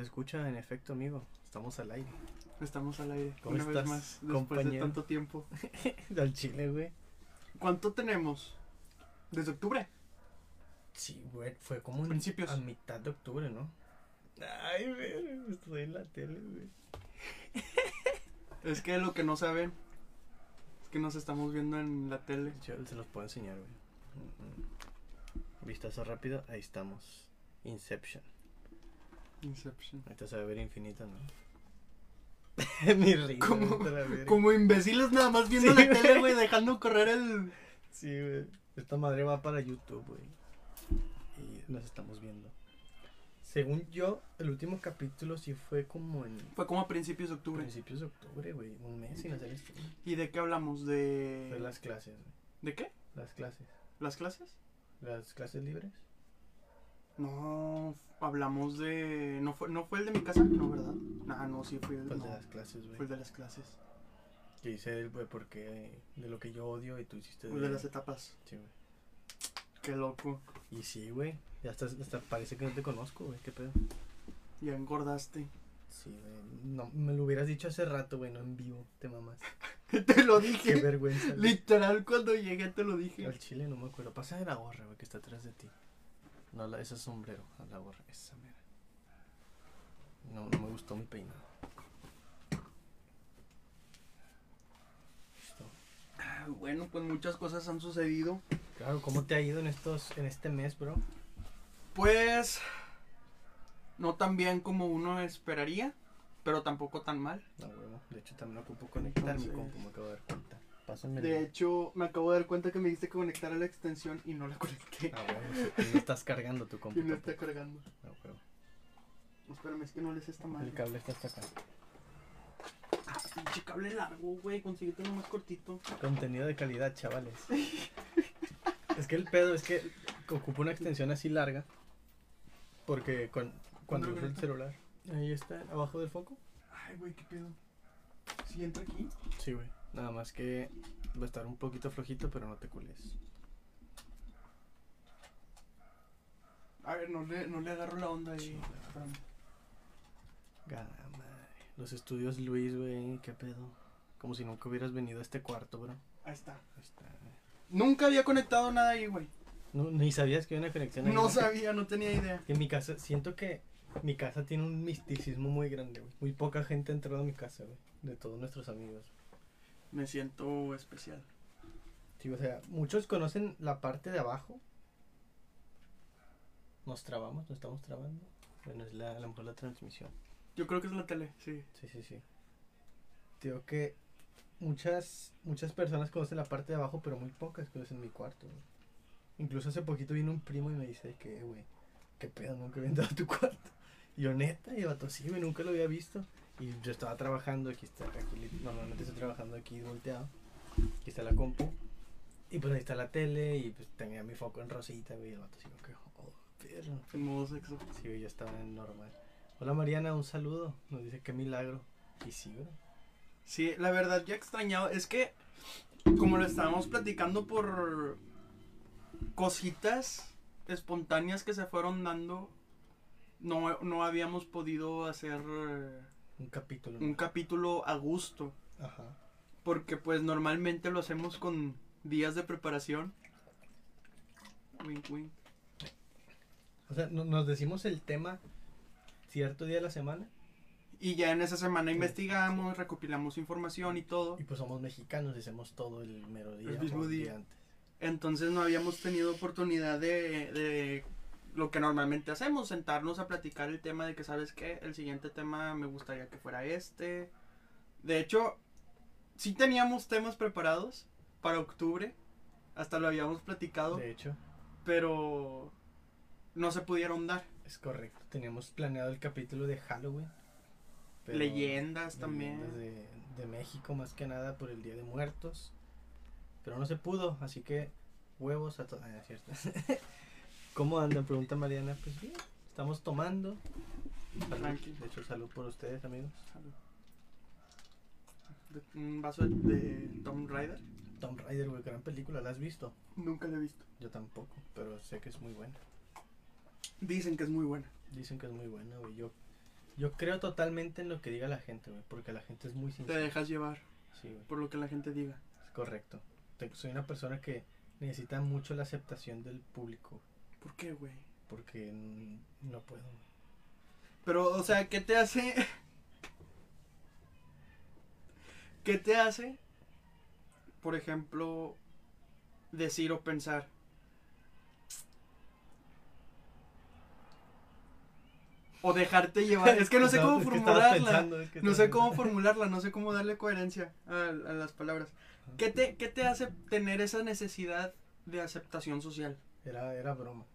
se escucha, en efecto, amigo. Estamos al aire. Estamos al aire. ¿Cómo una estás, vez más, después de compañero? tanto tiempo. Al chile, güey. ¿Cuánto tenemos? ¿Desde octubre? Sí, güey. Fue como en- Principios. a mitad de octubre, ¿no? Ay, güey. Estoy en la tele, güey. Es que lo que no saben es que nos estamos viendo en la tele. Yo se los puedo enseñar, güey. Mm, mm. Vistazo rápido. Ahí estamos. Inception. Inception. Ahorita se va a ver infinito, ¿no? Mi risa. Como-. Como imbéciles nada más viendo Sí, la tele, güey, dejando correr el... Sí, güey. Esta madre va para YouTube, güey. Y nos estamos viendo. Según yo, el último capítulo sí fue como en Fue como a principios de octubre. principios de octubre, güey. Un mes sin hacer esto. ¿Y de qué hablamos? ¿De... Fue las clases, güey. ¿De qué? Las clases. ¿Las clases? Las clases libres. No, hablamos de... ¿No fue, ¿No fue el de mi casa? No, ¿verdad? Nah, no, sí fue el, no, de las clases, fue el güey. de las clases. Que hice el, güey, porque de lo que yo odio y tú hiciste El de las etapas. Sí, güey. Qué loco. Y sí, güey. Ya hasta, hasta parece que no te conozco, güey. ¿Qué pedo? Ya engordaste. Sí, güey. No, me lo hubieras dicho hace rato, güey, no en vivo. Te mamas. te lo Qué dije. vergüenza. güey. Literal, cuando llegué te lo dije. Al chile no me acuerdo. Pasa de la gorra, güey, que está atrás de ti. No, la, ese es sombrero. a La gorra, esa mera. No, no me gustó mi peinado. Listo. Ah, Bueno, pues muchas cosas han sucedido. Claro, ¿cómo te ha ido en estos, en este mes, bro? Pues no tan bien como uno esperaría, pero tampoco tan mal. No, huevo. De hecho, también ocupo conectar mi compu, me acabo de dar cuenta. Pásenme De hecho, me acabo de dar cuenta que me diste que conectar a la extensión y no la conecté. Ah, sí, No estás cargando tu Y compu. no está cargando. Ah, huevo. Espérame, es que no les está mal. El cable está hasta acá. Ah, pinche cable largo, güey. Consíguete uno más cortito. Contenido de calidad, chavales. es que el pedo es que ocupa una extensión así larga. Porque con, cuando ¿Dónde lo uso el celular. Ahí está, abajo del foco. Ay, güey, qué pedo. ¿Sí entra aquí? Sí, güey. Nada más que va a estar un poquito flojito, pero no te cules. A ver, no le, no le agarro la onda ahí. Gana madre. Los estudios Luis, güey, qué pedo. Como si nunca hubieras venido a este cuarto, bro. Ahí está. Ahí está. Nunca había conectado nada ahí, güey. No, ni sabías que había una conexión ahí. No sabía, no tenía idea. En mi casa, siento que mi casa tiene un misticismo muy grande, güey. Muy poca gente ha entrado a mi casa, güey. De todos nuestros amigos. Me siento especial. Sí, o sea, muchos conocen la parte de abajo. Nos trabamos, nos estamos trabando. Bueno, es la, a lo mejor la transmisión. Yo creo que es la tele, sí. Sí, sí, sí. Digo que muchas, muchas personas conocen la parte de abajo, pero muy pocas conocen mi cuarto. güey. Incluso hace poquito vino un primo y me dice que, güey, qué pedo, nunca había entrado a tu cuarto. Y yo, neta, y el vato, sí, güey, nunca lo había visto. Y yo estaba trabajando, aquí está, aquí, normalmente estoy trabajando aquí volteado. Aquí está la compu. Y pues ahí está la tele y pues tenía mi foco en rosita, güey, y el vato así como que, oh, perro. En modo sexo. Sí, güey, yo estaba en normal. Hola Mariana, un saludo. Nos dice qué milagro. Y sí, bro. Sí, la verdad ya extrañaba. Es que, como lo estábamos platicando por cositas espontáneas que se fueron dando, no, no habíamos podido hacer eh, Un capítulo. un capítulo a gusto. Ajá. Porque pues normalmente lo hacemos con días de preparación. Wink, wink. O sea, no- nos decimos el tema cierto día de la semana Y ya en esa semana Sí, investigamos, recopilamos información y todo. y pues somos mexicanos hacemos todo el mero día. El mismo día. antes. Entonces no habíamos tenido oportunidad de, de lo que normalmente hacemos, sentarnos a platicar el tema de que, ¿sabes qué? El siguiente tema me gustaría que fuera este. De hecho, sí teníamos temas preparados para octubre, hasta lo habíamos platicado, De hecho, pero no se pudieron dar. es correcto. Teníamos planeado el capítulo de Halloween. Leyendas también. leyendas De, de México más que nada por el Día de Muertos. Pero no se pudo, así que huevos a todos. ¿Cómo andan? Pregunta Mariana. Pues bien, estamos tomando. Tranqui. De hecho, salud por ustedes, amigos. Salud. De- Un vaso de, de Tomb Raider. Tomb Raider, güey, gran película, ¿la has visto? Nunca la he visto. Yo tampoco, pero sé que es muy buena. Dicen que es muy buena. Dicen que es muy buena, güey. Yo Yo creo totalmente en lo que diga la gente, güey, porque la gente es muy Te sincera. dejas llevar Sí, güey, por lo que la gente diga. es correcto. Te- soy una persona que necesita mucho la aceptación del público, ¿Por qué, güey? porque no puedo. Pero, o sea, ¿qué te hace? ¿Qué te hace, por ejemplo, decir o pensar? O dejarte llevar. Es que no sé cómo formularla. pensando, es que No sé cómo formularla, no sé cómo darle coherencia a, a las palabras. ¿Qué te, ¿Qué te hace tener esa necesidad de aceptación social? Era, era broma.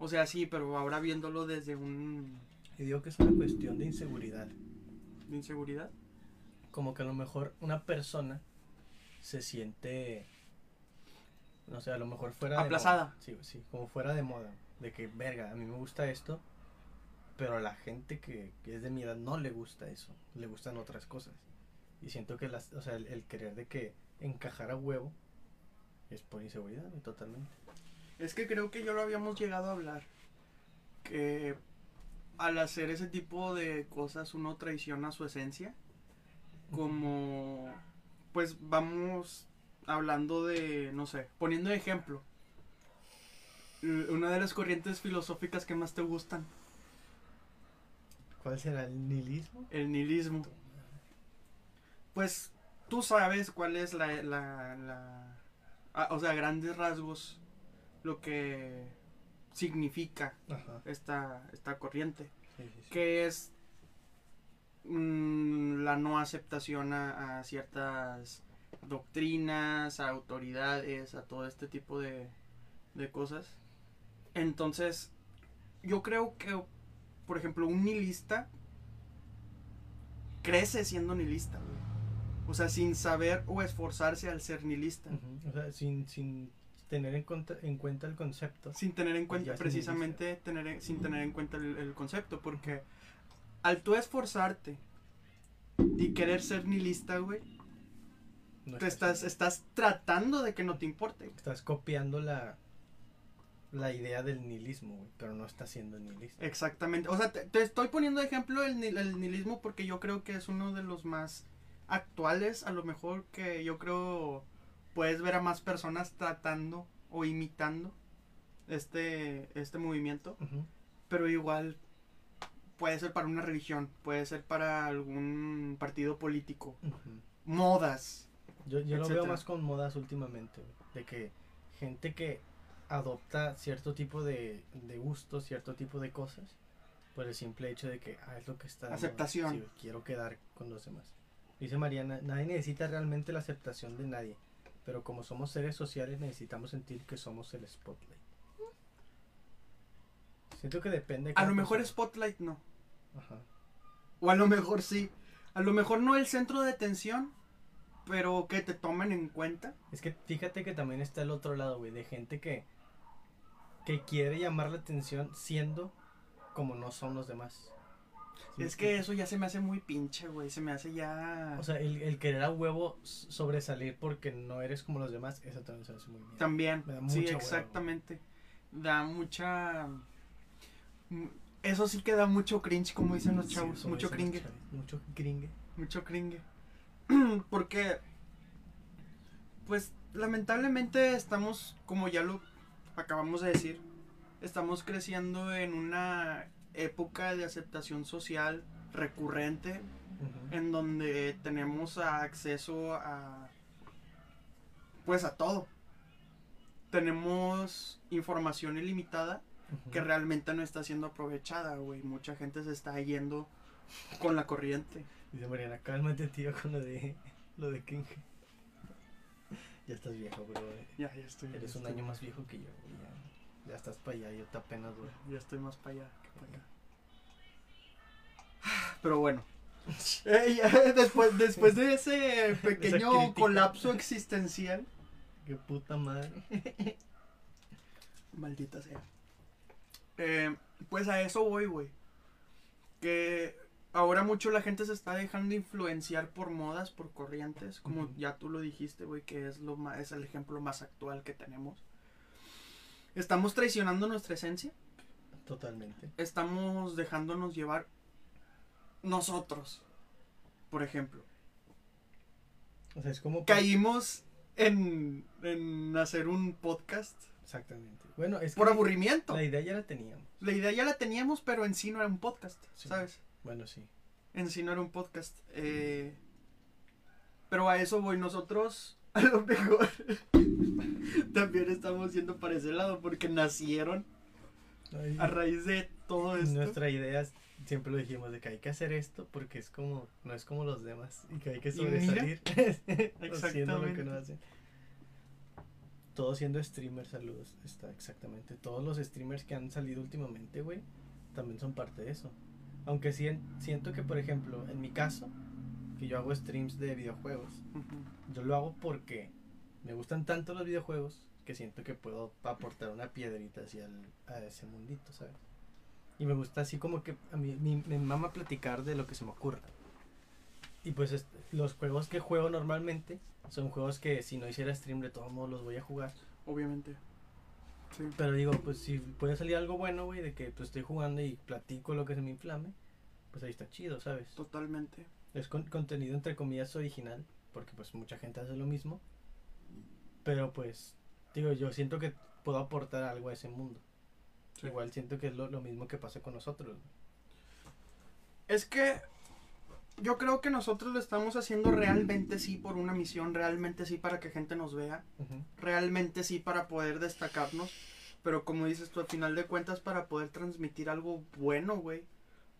O sea, sí, pero ahora viéndolo desde un... Y digo que es una cuestión de inseguridad. de inseguridad. Como que a lo mejor una persona se siente, no sé, a lo mejor fuera de Aplazada. moda. Sí, sí, como fuera de moda. De que, verga, a mí me gusta esto, pero a la gente que, que es de mi edad no le gusta eso. Le gustan otras cosas. Y siento que las, o sea, el, el querer de que encajar a huevo es por inseguridad, totalmente. Es que creo que ya lo habíamos llegado a hablar. Que al hacer ese tipo de cosas uno traiciona su esencia. Como, pues vamos hablando de, no sé, poniendo ejemplo. Una de las corrientes filosóficas que más te gustan, ¿Cuál será el nihilismo? el nihilismo. Pues tú sabes cuál es la, la, la ah, o sea, grandes rasgos, lo que significa Ajá. esta, esta corriente, Sí, sí, sí. que es mm, la no aceptación a, a ciertas doctrinas, a autoridades, a todo este tipo de, de cosas. Entonces, yo creo que, por ejemplo, un nihilista crece siendo nihilista, güey. O sea, sin saber o esforzarse al ser nihilista. O sea, sin, sin tener en, cuenta el concepto. sin tener en Ya cuenta precisamente tener en- sin tener en cuenta el, el concepto porque al tú esforzarte y querer ser nihilista güey No te estás estás tratando de que no te importe güey. estás copiando la, la idea del nihilismo, güey, pero no estás siendo nihilista. exactamente o sea te, te estoy poniendo de ejemplo el, el nihilismo porque yo creo que es uno de los más actuales a lo mejor que yo creo puedes ver a más personas tratando o imitando este este movimiento pero igual puede ser para una religión, puede ser para algún partido político, modas. Yo, yo lo veo más con modas últimamente, de que gente que adopta cierto tipo de, de gustos, cierto tipo de cosas, por el simple hecho de que ah, es lo que está. Aceptación. Sí, quiero quedar con los demás. Dice Mariana, nadie necesita realmente la aceptación de nadie, pero como somos seres sociales necesitamos sentir que somos el spotlight. Siento que depende. de A lo mejor persona. Spotlight no, Ajá. o a lo mejor sí, a lo mejor no el centro de atención, pero que te tomen en cuenta. Es que fíjate que también está el otro lado, güey, de gente que, que quiere llamar la atención siendo como no son los demás. ¿Sí me Es que eso ya se me hace muy pinche, güey, se me hace ya... O sea, el, el querer a huevo sobresalir porque no eres como los demás, eso también se hace muy bien. También, Me da sí, mucha exactamente. Da mucha... mm, Eso sí que da mucho cringe, como dicen los chavos, mucho cringe. Mucho gringue. mucho cringe. Porque, pues, lamentablemente estamos, como ya lo acabamos de decir, estamos creciendo en una época de aceptación social recurrente, en donde tenemos acceso a, pues, a todo. Tenemos información ilimitada que realmente no está siendo aprovechada, güey. Mucha gente se está yendo con la corriente. Dice Mariana, cálmate tío con lo de lo de cringe. Ya estás viejo, bro. eh. Ya, ya estoy. Eres ya un estoy. año más viejo que yo, Ya, ya estás para allá, yo te apenas, güey. Ya estoy más para allá. Pero bueno. Después, después de ese pequeño colapso existencial. Qué puta madre. Maldita sea. Eh, pues a eso voy, güey. Que ahora mucho la gente se está dejando influenciar por modas, por corrientes. Como ya tú lo dijiste, güey, que es, lo ma- es el ejemplo más actual que tenemos. Estamos traicionando nuestra esencia. Totalmente. estamos dejándonos llevar nosotros, por ejemplo, O sea, es como... caímos en, en hacer un podcast Exactamente. Bueno, es que por aburrimiento. la idea ya la teníamos. La idea ya la teníamos, pero en sí no era un podcast, Sí. ¿sabes? Bueno, sí. En sí no era un podcast. Eh, pero a eso voy nosotros. A lo mejor también estamos yendo para ese lado porque nacieron Ay, a raíz de todo esto. Nuestra idea siempre lo dijimos de que hay que hacer esto porque es como no es como los demás y que hay que sobresalir haciendo lo que no hacen. Todos siendo streamers, saludos. Está exactamente. Todos los streamers que han salido últimamente, güey, también son parte de eso. Aunque sí, siento que, por ejemplo, en mi caso, que yo hago streams de videojuegos, Ujú. yo lo hago porque me gustan tanto los videojuegos que siento que puedo aportar una piedrita hacia el- a ese mundito, ¿sabes? Y me gusta así como que a mí mi- me mama platicar de lo que se me ocurra. Y pues est- los juegos que juego normalmente son juegos que si no hiciera stream de todos modos los voy a jugar. Obviamente. Sí. Pero digo, pues si puede salir algo bueno, güey, de que pues estoy jugando y platico lo que se me inflame, pues ahí está chido, ¿sabes? Totalmente. Es con- contenido entre comillas original, porque pues mucha gente hace lo mismo. Pero pues, digo, yo siento que puedo aportar algo a ese mundo. Sí. Igual siento que es lo, lo mismo que pasa con nosotros. Es que yo creo que nosotros lo estamos haciendo realmente sí por una misión, realmente sí para que gente nos vea, realmente sí para poder destacarnos, pero como dices tú, al final de cuentas para poder transmitir algo bueno, güey,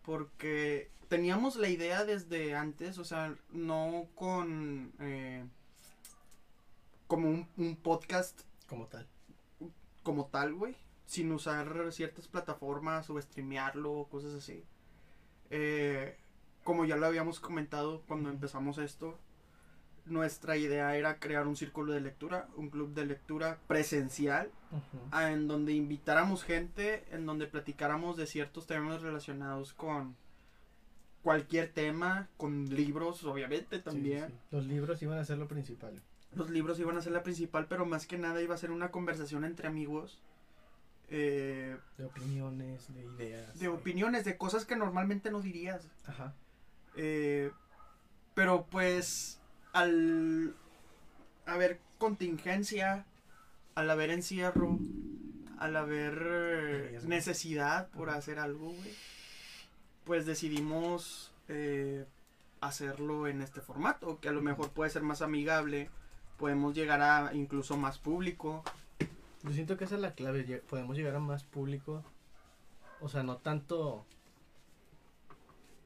porque teníamos la idea desde antes, o sea, no con eh, como un, un podcast Como tal. como tal, güey, sin usar ciertas plataformas o streamearlo, cosas así. Eh, como ya lo habíamos comentado cuando empezamos esto, nuestra idea era crear un círculo de lectura, un club de lectura presencial, a- en donde invitáramos gente, en donde platicáramos de ciertos temas relacionados con cualquier tema, con libros, obviamente sí, también. sí. Los libros iban a ser lo principal. Los libros iban a ser la principal, pero más que nada iba a ser una conversación entre amigos. eh, De opiniones, de ideas. de opiniones, de cosas que normalmente no dirías. Ajá. Eh, pero pues al haber contingencia, al haber encierro, al haber necesidad por Ajá. hacer algo, güey, pues decidimos eh, hacerlo en este formato, que a lo mejor puede ser más amigable, podemos llegar a incluso más público. Yo siento que esa es la clave. Podemos llegar a más público. O sea, no tanto.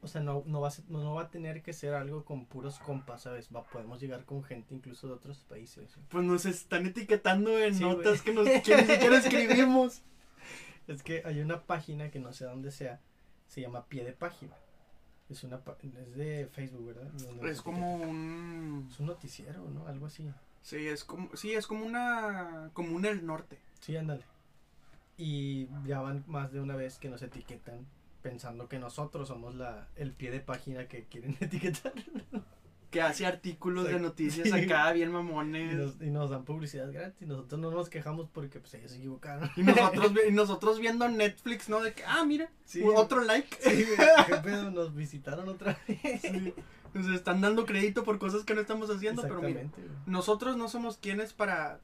O sea, no, no, va a ser- no, va a tener que ser algo con puros compas, ¿sabes? Va, podemos llegar con gente incluso de otros países. Pues nos están etiquetando en Sí, notas que, nos, que ni siquiera escribimos. Es que hay una página que no sé dónde sea. Se llama Pie de Página. Es una es de Facebook, ¿verdad? Donde Es como un... Es un noticiero, ¿no? Algo así. Sí, es como, sí, es como una comuna del norte. Sí, ándale. Y ya van más de una vez que nos etiquetan pensando que nosotros somos la el pie de página que quieren etiquetar. Que hace artículos de noticias Sí. acá bien Y mamones. nos, y nos dan publicidad gratis. Nosotros no nos quejamos porque pues ellos se equivocaron. Y nosotros, y nosotros viendo Netflix, ¿no? De que, ah, mira, Sí. otro like. Sí, ¿Qué pedo? Nos visitaron otra vez. Sí. Nos están dando crédito por cosas que no estamos haciendo, pero mira, güey. nosotros no somos quienes para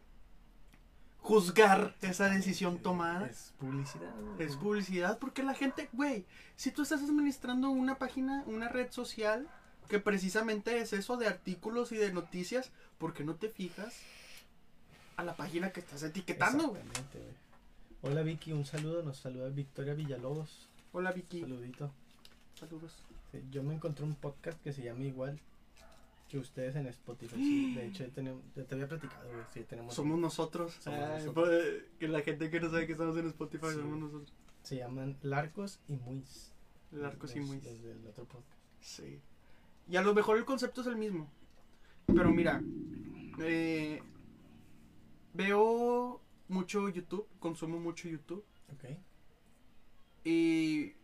juzgar esa decisión tomada. Es publicidad. güey. Es publicidad porque la gente, güey, si tú estás administrando una página, una red social que precisamente es eso de artículos y de noticias, ¿por qué no te fijas a la página que estás etiquetando, güey? Hola Vicky, un saludo. Nos saluda Victoria Villalobos. Hola Vicky, Saludito. saludos. Sí, yo me encontré un podcast que se llama igual que ustedes en Spotify. sí. De hecho, ya, tenemos, ya te había platicado, güey. Sí, tenemos. Somos nosotros. Somos Ay, nosotros. pues, que la gente que no sabe que estamos en Spotify Sí. somos nosotros. Se llaman Larcos y Muis. Larcos y muy. los del otro podcast. Sí. Y a lo mejor el concepto es el mismo. Pero mira, eh, veo mucho YouTube, consumo mucho YouTube. Ok. Y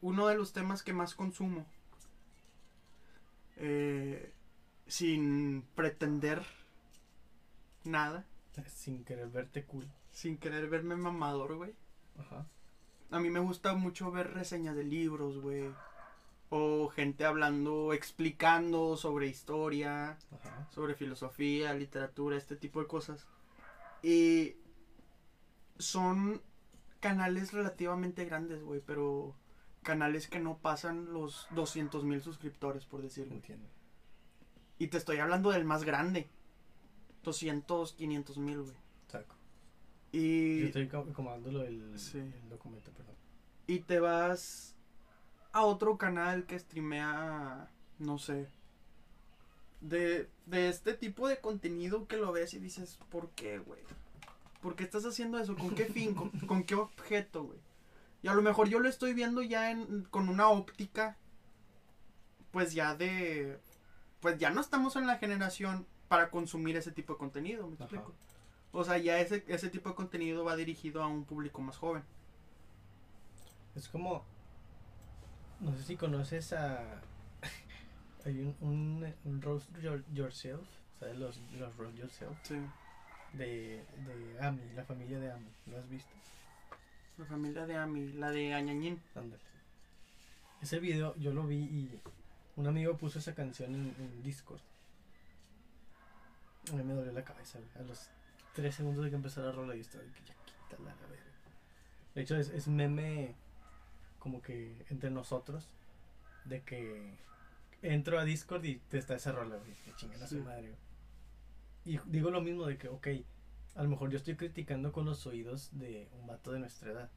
uno de los temas que más consumo, eh, sin pretender nada, Sin querer verte cool. sin querer verme mamador, güey. Ajá. A mí me gusta mucho ver reseñas de libros, güey. O gente hablando, explicando sobre historia, Ajá. sobre filosofía, literatura, este tipo de cosas. Y son canales relativamente grandes, güey, pero canales que no pasan los 200 mil suscriptores, por decirlo. Entiendo. Y te estoy hablando del más grande. 200, 500 mil, güey. Saco. Y... Yo estoy Sí. el documento, perdón. y te vas a otro canal que streamea, no sé, de, de este tipo de contenido que lo ves y dices, ¿por qué, güey? ¿Por qué estás haciendo eso? ¿Con qué fin? ¿Con, con qué objeto, güey? Y a lo mejor yo lo estoy viendo ya en, con una óptica, pues ya de... Pues ya no estamos en la generación para consumir ese tipo de contenido, ¿me explico? O sea, ya ese, ese tipo de contenido va dirigido a un público más joven. Es como. No sé si conoces a. Hay un, un, un Roast Your- Yourself. ¿Sabes? Los, los Roast Yourself. Sí. De, de Ami, la familia de Ami. ¿Lo has visto? La familia de Ami, la de Añañín. Ándale. Ese video yo lo vi y un amigo puso esa canción en, en Discord. A mí me dolió la cabeza. A los 3 segundos de que empezó la rola y estaba que ya quítala la verga. De hecho, es, es meme como que entre nosotros de que entro a Discord y te está rola, güey. Que chingan a su madre. Y digo lo mismo de que, ok, a lo mejor yo estoy criticando con los oídos de un vato de nuestra edad.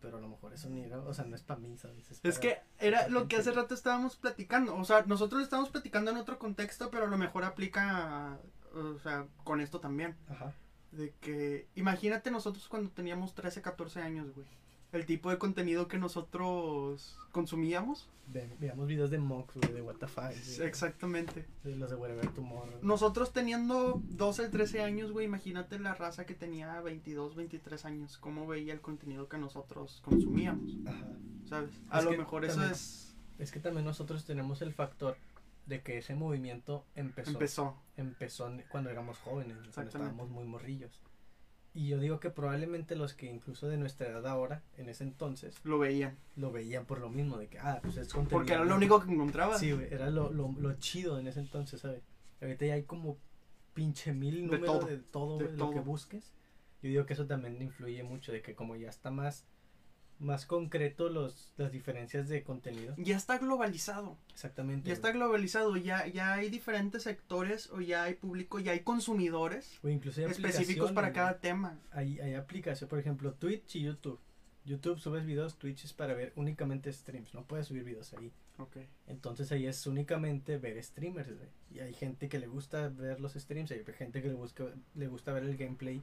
Pero a lo mejor eso ni era, o sea, no es para mí, ¿sabes? Es que era lo que hace rato estábamos platicando. O sea, nosotros lo estamos platicando en otro contexto, pero a lo mejor aplica, o sea, con esto también. Ajá. De que, imagínate nosotros cuando teníamos 13, 14 años, güey. El tipo de contenido que nosotros consumíamos. Ve- veamos videos de Mox, güey, de What the fuck, de- Exactamente. de los de Wherever Tomorrow. Nosotros teniendo 12, 13 años, güey, imagínate la raza que tenía 22, 23 años, cómo veía el contenido que nosotros consumíamos, Ajá. ¿sabes? A Es lo mejor eso es... Es que también nosotros tenemos el factor de que ese movimiento empezó, empezó. Empezó. cuando éramos jóvenes, cuando estábamos muy morrillos. Y yo digo que probablemente los que incluso de nuestra edad ahora, en ese entonces, Lo veían. lo veían por lo mismo, de que, ah, pues es contenido. Porque era lo único que encontraba. Sí, güey, era lo, lo, lo chido en ese entonces, ¿sabes? Ahorita ya hay como pinche mil De números todo, de todo, de güey, lo que todo. busques. Yo digo que eso también influye mucho, de que como ya está más, más concreto los, las diferencias de contenido. Ya está globalizado. Exactamente. Ya está globalizado. Ya, ya hay diferentes sectores o ya hay público, ya hay consumidores O incluso hay específicos para aplicaciones, cada tema. Hay, hay aplicación, por ejemplo, Twitch y YouTube. YouTube subes videos, Twitch es para ver únicamente streams, no puedes subir videos ahí. Ok. Entonces ahí es únicamente ver streamers. Y hay gente que le gusta ver los streams, hay gente que le, busca, le gusta ver el gameplay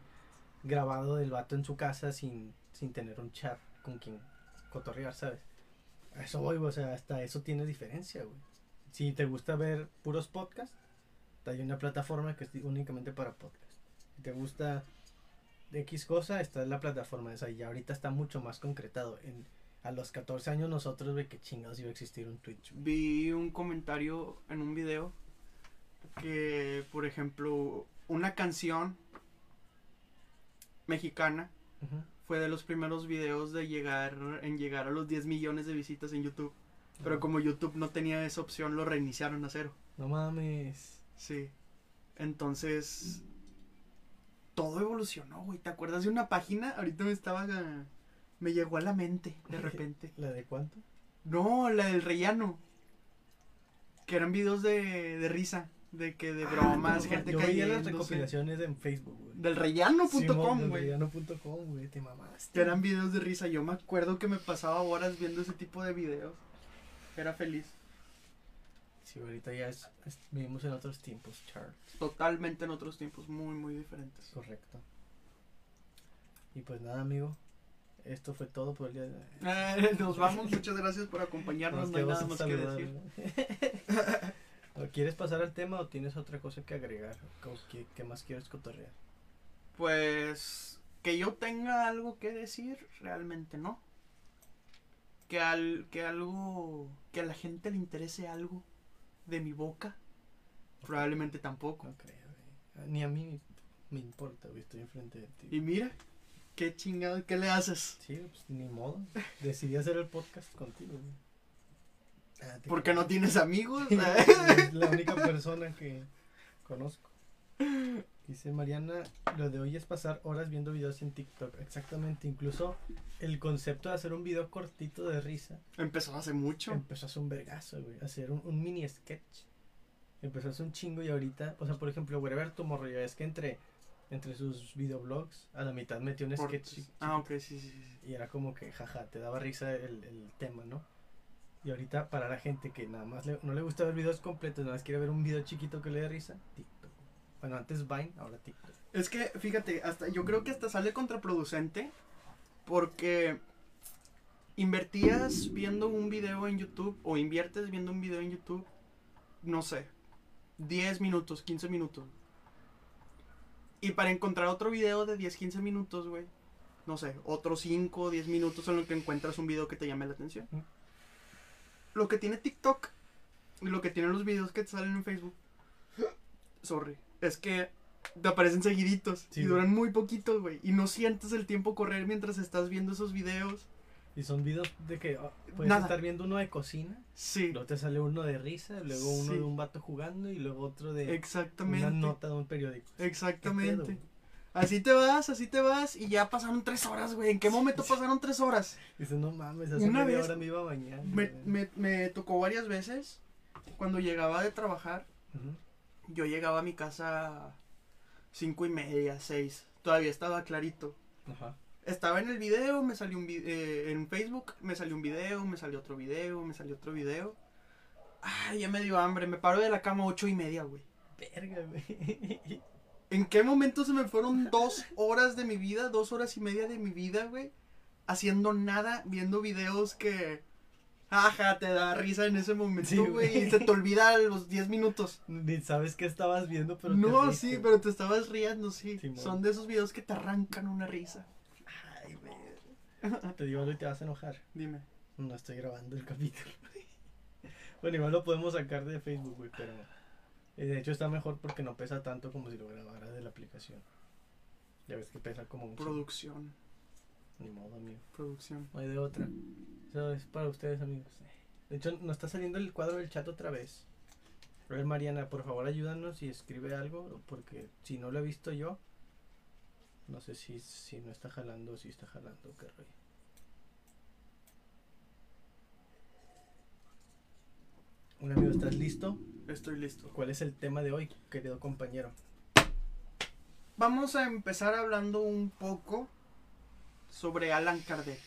grabado del vato en su casa sin, sin tener un chat con quien cotorrear, ¿sabes? A eso voy, o sea, hasta eso tiene diferencia, güey. Si te gusta ver puros podcasts, hay una plataforma que es únicamente para podcasts. Si te gusta X cosa, está la plataforma esa y ahorita está mucho más concretado. En, a los 14 años nosotros, ve que chingados iba a existir un Twitch. güey. Vi un comentario en un video que, por ejemplo, una canción mexicana. Fue de los primeros videos de llegar en llegar a los 10 millones de visitas en YouTube. Pero como YouTube no tenía esa opción, lo reiniciaron a cero. No mames. Sí. Entonces, todo evolucionó, güey. ¿Te acuerdas de una página? Ahorita me estaba. Me llegó a la mente de repente. ¿La de cuánto? No, la del rellano. Que eran videos de, de risa. De que de Ah, bromas, no, gente Yo veía las recopilaciones en Facebook. Del rellano.com, güey. rellano.com, güey, te mamaste. Eran videos de risa. Yo me acuerdo que me pasaba horas viendo ese tipo de videos. Era feliz. Sí, ahorita ya es, es- vivimos en otros tiempos, Charles. Totalmente en otros tiempos muy, muy diferentes. Correcto. Y pues nada, amigo. Esto fue todo por el día de hoy. Eh, nos vamos. Muchas gracias por acompañarnos. Nos No hay nada más que decir. ¿no? ¿O ¿Quieres pasar al tema o tienes otra cosa que agregar? ¿O qué, qué más quieres cotorrear? Pues que yo tenga algo que decir, realmente no. Que al que algo que a la gente le interese algo de mi boca, probablemente tampoco. No creo, güey. Ni a mí me importa, güey. Estoy enfrente de ti. Y mira, qué chingado, ¿qué le haces? Sí, pues ni modo. Decidí hacer el podcast contigo, güey. Ah, Porque no tienes amigos. es la única persona que conozco. Dice Mariana, lo de hoy es pasar horas viendo videos en TikTok. Exactamente, incluso el concepto de hacer un video cortito de risa Empezó hace mucho. empezó a hacer un vergazo, güey. Hacer un, un mini sketch. Empezó a hacer un chingo y ahorita, o sea, por ejemplo, Wherever Tomorrow, ya ves que entre, entre sus videoblogs, a la mitad metió un sketch. Ah, ok, sí, sí, sí. Y era como que, jaja, te daba risa el, el tema, ¿no? Y ahorita para la gente que nada más le- no le gusta ver videos completos, nada más quiere ver un video chiquito que le dé risa, TikTok. Bueno, antes Vine, ahora TikTok. Es que, fíjate, hasta yo creo que hasta sale contraproducente porque invertías viendo un video en YouTube o inviertes viendo un video en YouTube, no sé, 10 minutos, 15 minutos. Y para encontrar otro video de 10, 15 minutos, güey, no sé, otros 5, 10 minutos en lo que encuentras un video que te llame la atención. Lo que tiene TikTok y lo que tienen los videos que te salen en Facebook, sorry, es que te aparecen seguiditos Sí, y güey. duran muy poquito, güey. Y no sientes el tiempo correr mientras estás viendo esos videos. Y son videos de que ah, puedes Nada. estar viendo uno de cocina, Sí, luego te sale uno de risa, luego uno Sí. de un vato jugando y luego otro de exactamente. una nota de un periódico. ¿Qué Exactamente. Así te vas, así te vas y ya pasaron tres horas, güey. ¿En qué momento pasaron tres horas? Dices, no mames, hace Una media vez hora me iba a bañar. Me, güey". me, me tocó varias veces. Cuando llegaba de trabajar, Ujú. Yo llegaba a mi casa cinco y media, seis. Todavía estaba clarito. Ajá. Estaba en el video, me salió un video, en Facebook, me salió un video, me salió otro video, me salió otro video. Ay, ya me dio hambre, me paro de la cama ocho y media, güey. Verga, güey. ¿En qué momento se me fueron dos horas de mi vida, dos horas y media de mi vida, güey? Haciendo nada, viendo videos que... Ajá, te da risa en ese momento, güey. y se te olvida los 10 minutos. Ni sabes qué estabas viendo, pero no, sí, pero te estabas riendo, sí. Son de esos videos que te arrancan una risa. Ay, güey. Te digo algo y te vas a enojar. Dime. No estoy grabando el capítulo. bueno, igual lo podemos sacar de Facebook, güey, pero... eh, De hecho está mejor porque no pesa tanto como si lo grabara de la aplicación. Ya ves que pesa como un... Producción, Ni modo, amigo. producción. No hay de otra. Eso es para ustedes, amigos. De hecho, nos está saliendo el cuadro del chat otra vez. A ver, Mariana, por favor, ayúdanos y escribe algo, porque si no lo he visto yo, no sé si, si no está jalando o si está jalando, qué rollo. Hola, amigo, ¿estás listo? Estoy listo. ¿Cuál es el tema de hoy, querido compañero? Vamos a empezar hablando un poco sobre Alan Kardec.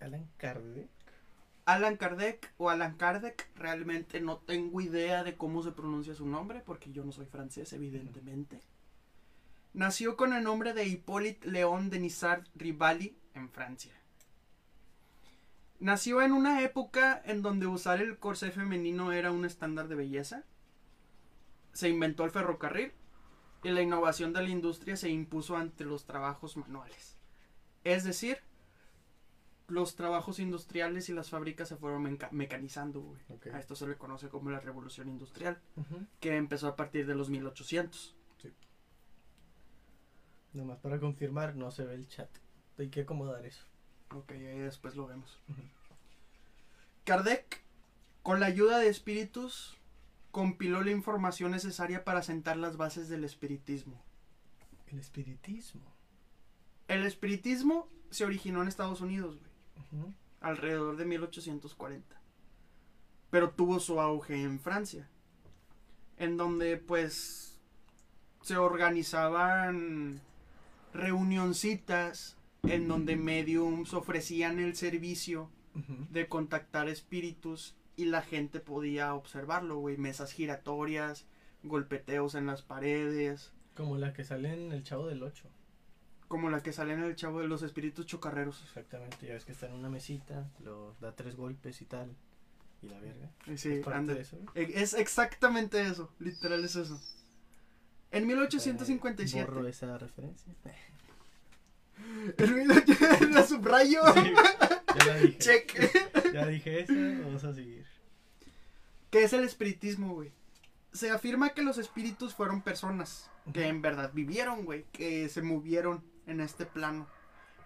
Alan Kardec. Alan Kardec o Alan Kardec, realmente no tengo idea de cómo se pronuncia su nombre, porque yo no soy francés, evidentemente. Nació con el nombre de Hippolyte Léon Denisard Rivali en Francia. Nació en una época en donde usar el corsé femenino era un estándar de belleza. Se inventó el ferrocarril y la innovación de la industria se impuso ante los trabajos manuales. Es decir, los trabajos industriales y las fábricas se fueron meca- mecanizando, güey. A esto se le conoce como la revolución industrial, que empezó a partir de los 1800. Nomás para confirmar, no se ve el chat. Hay que acomodar eso. Ok, ahí después lo vemos. Kardec, con la ayuda de espíritus, compiló la información necesaria para sentar las bases del espiritismo. El espiritismo. El espiritismo se originó en Estados Unidos, güey, alrededor de 1840. Pero tuvo su auge en Francia, en donde pues se organizaban reunioncitas en donde mediums ofrecían el servicio de contactar espíritus y la gente podía observarlo, güey. Mesas giratorias, golpeteos en las paredes, Como la que sale en El Chavo del 8. Como la que sale en el chavo de los espíritus chocarreros. Exactamente, ya ves que está en una mesita, lo da tres golpes y tal. Y la verga. Eh, Sí. Eh, Es exactamente eso, literal es eso. En Eh, 1857. borro esa referencia. En 1800 la subrayo. Sí, ya la dije. Check. Ya dije eso, vamos a seguir. ¿Qué es el espiritismo, güey? Se afirma que los espíritus fueron personas que en verdad vivieron, güey, que se movieron en este plano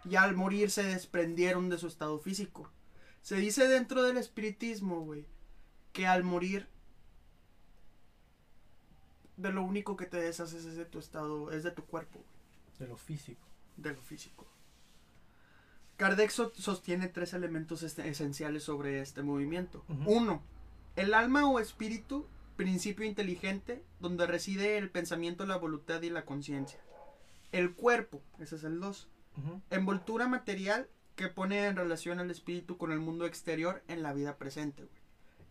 y al morir se desprendieron de su estado físico. Se dice dentro del espiritismo, güey, que al morir de lo único que te deshaces es de tu estado, es de tu cuerpo, De lo físico. de lo físico. Kardec so- sostiene tres elementos este- esenciales sobre este movimiento. Uno, el alma o espíritu, principio inteligente, donde reside el pensamiento, la voluntad y la conciencia. El cuerpo, ese es el dos. Ujú. Envoltura material que pone en relación al espíritu con el mundo exterior en la vida presente, güey.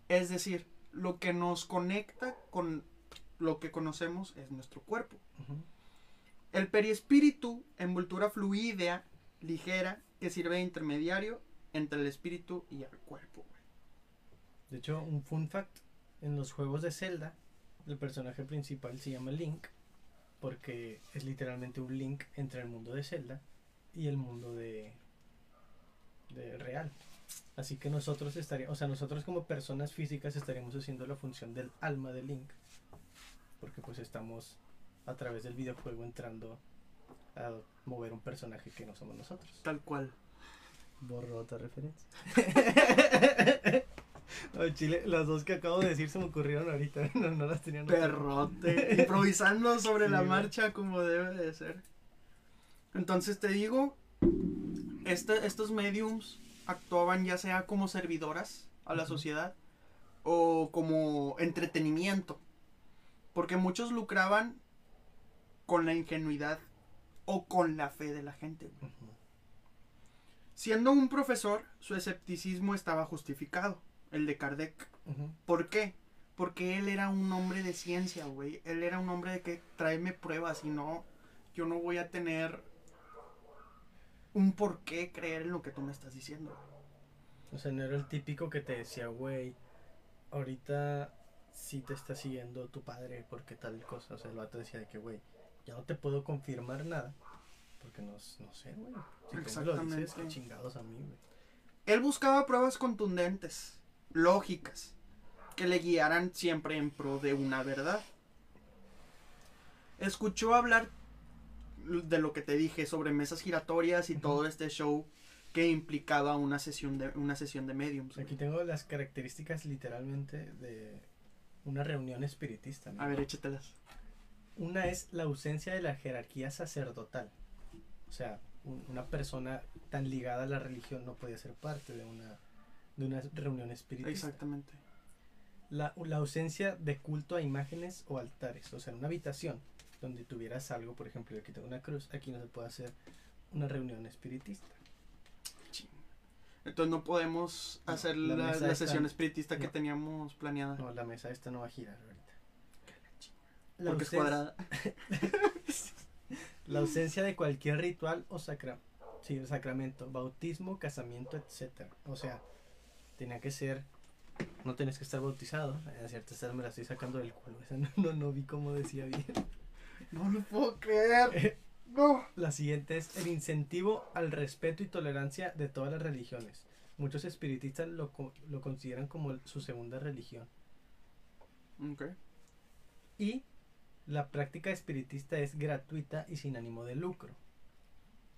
Es decir, lo que nos conecta con lo que conocemos es nuestro cuerpo. Ujú. El perispíritu, envoltura fluídea, ligera, que sirve de intermediario entre el espíritu y el cuerpo, güey. De hecho, un fun fact, en los juegos de Zelda, el personaje principal se llama Link, porque es literalmente un link entre el mundo de Zelda y el mundo de, de real. Así que nosotros estaríamos, o sea, nosotros como personas físicas estaríamos haciendo la función del alma de Link, porque pues estamos a través del videojuego entrando a mover un personaje que no somos nosotros. Tal cual. Borro otra referencia. No, Chile, las dos que acabo de decir se me ocurrieron ahorita. No, no las tenían. Perrote. Improvisando sobre Sí, la marcha como debe de ser. Entonces te digo, este- estos mediums actuaban ya sea como servidoras a la sociedad o como entretenimiento. Porque muchos lucraban con la ingenuidad o con la fe de la gente. Siendo un profesor, su escepticismo estaba justificado, el de Kardec. ¿Por qué? Porque él era un hombre de ciencia, güey. Él era un hombre de que tráeme pruebas y no, yo no voy a tener un por qué creer en lo que tú me estás diciendo. O sea, no era el típico que te decía, güey, ahorita sí te está siguiendo tu padre porque tal cosa. O sea, el vato decía de que, güey, ya no te puedo confirmar nada. Porque no, no sé, güey. Si tú me lo dices, qué chingados a mí, güey. Él buscaba pruebas contundentes, lógicas, que le guiaran siempre en pro de una verdad. Escuchó hablar de lo que te dije sobre mesas giratorias y todo este show que implicaba una sesión de una sesión de mediums. Aquí tengo las características literalmente de una reunión espiritista. A amigo. ver, échatelas. Una es la ausencia de la jerarquía sacerdotal. O sea, un- una persona tan ligada a la religión no podía ser parte de una, de una reunión espiritista. Exactamente. La, la ausencia de culto a imágenes o altares. O sea, en una habitación donde tuvieras algo, por ejemplo, aquí tengo una cruz, aquí no se puede hacer una reunión espiritista. Entonces no podemos No, hacer la la, está- sesión espiritista que teníamos planeada. No, la mesa esta no va a girar ahorita. La porque es cuadrada. La ausencia de cualquier ritual o sacra sí, sacramento, bautismo, casamiento, etcétera. O sea, tenía que ser, no tienes que estar bautizado. Es cierto, esta me la estoy sacando del culo. Esa no, no, no vi cómo decía bien. No lo puedo creer. No. La siguiente es el incentivo al respeto y tolerancia de todas las religiones. Muchos espiritistas lo, lo consideran como su segunda religión. Ok. Y la práctica espiritista es gratuita y sin ánimo de lucro.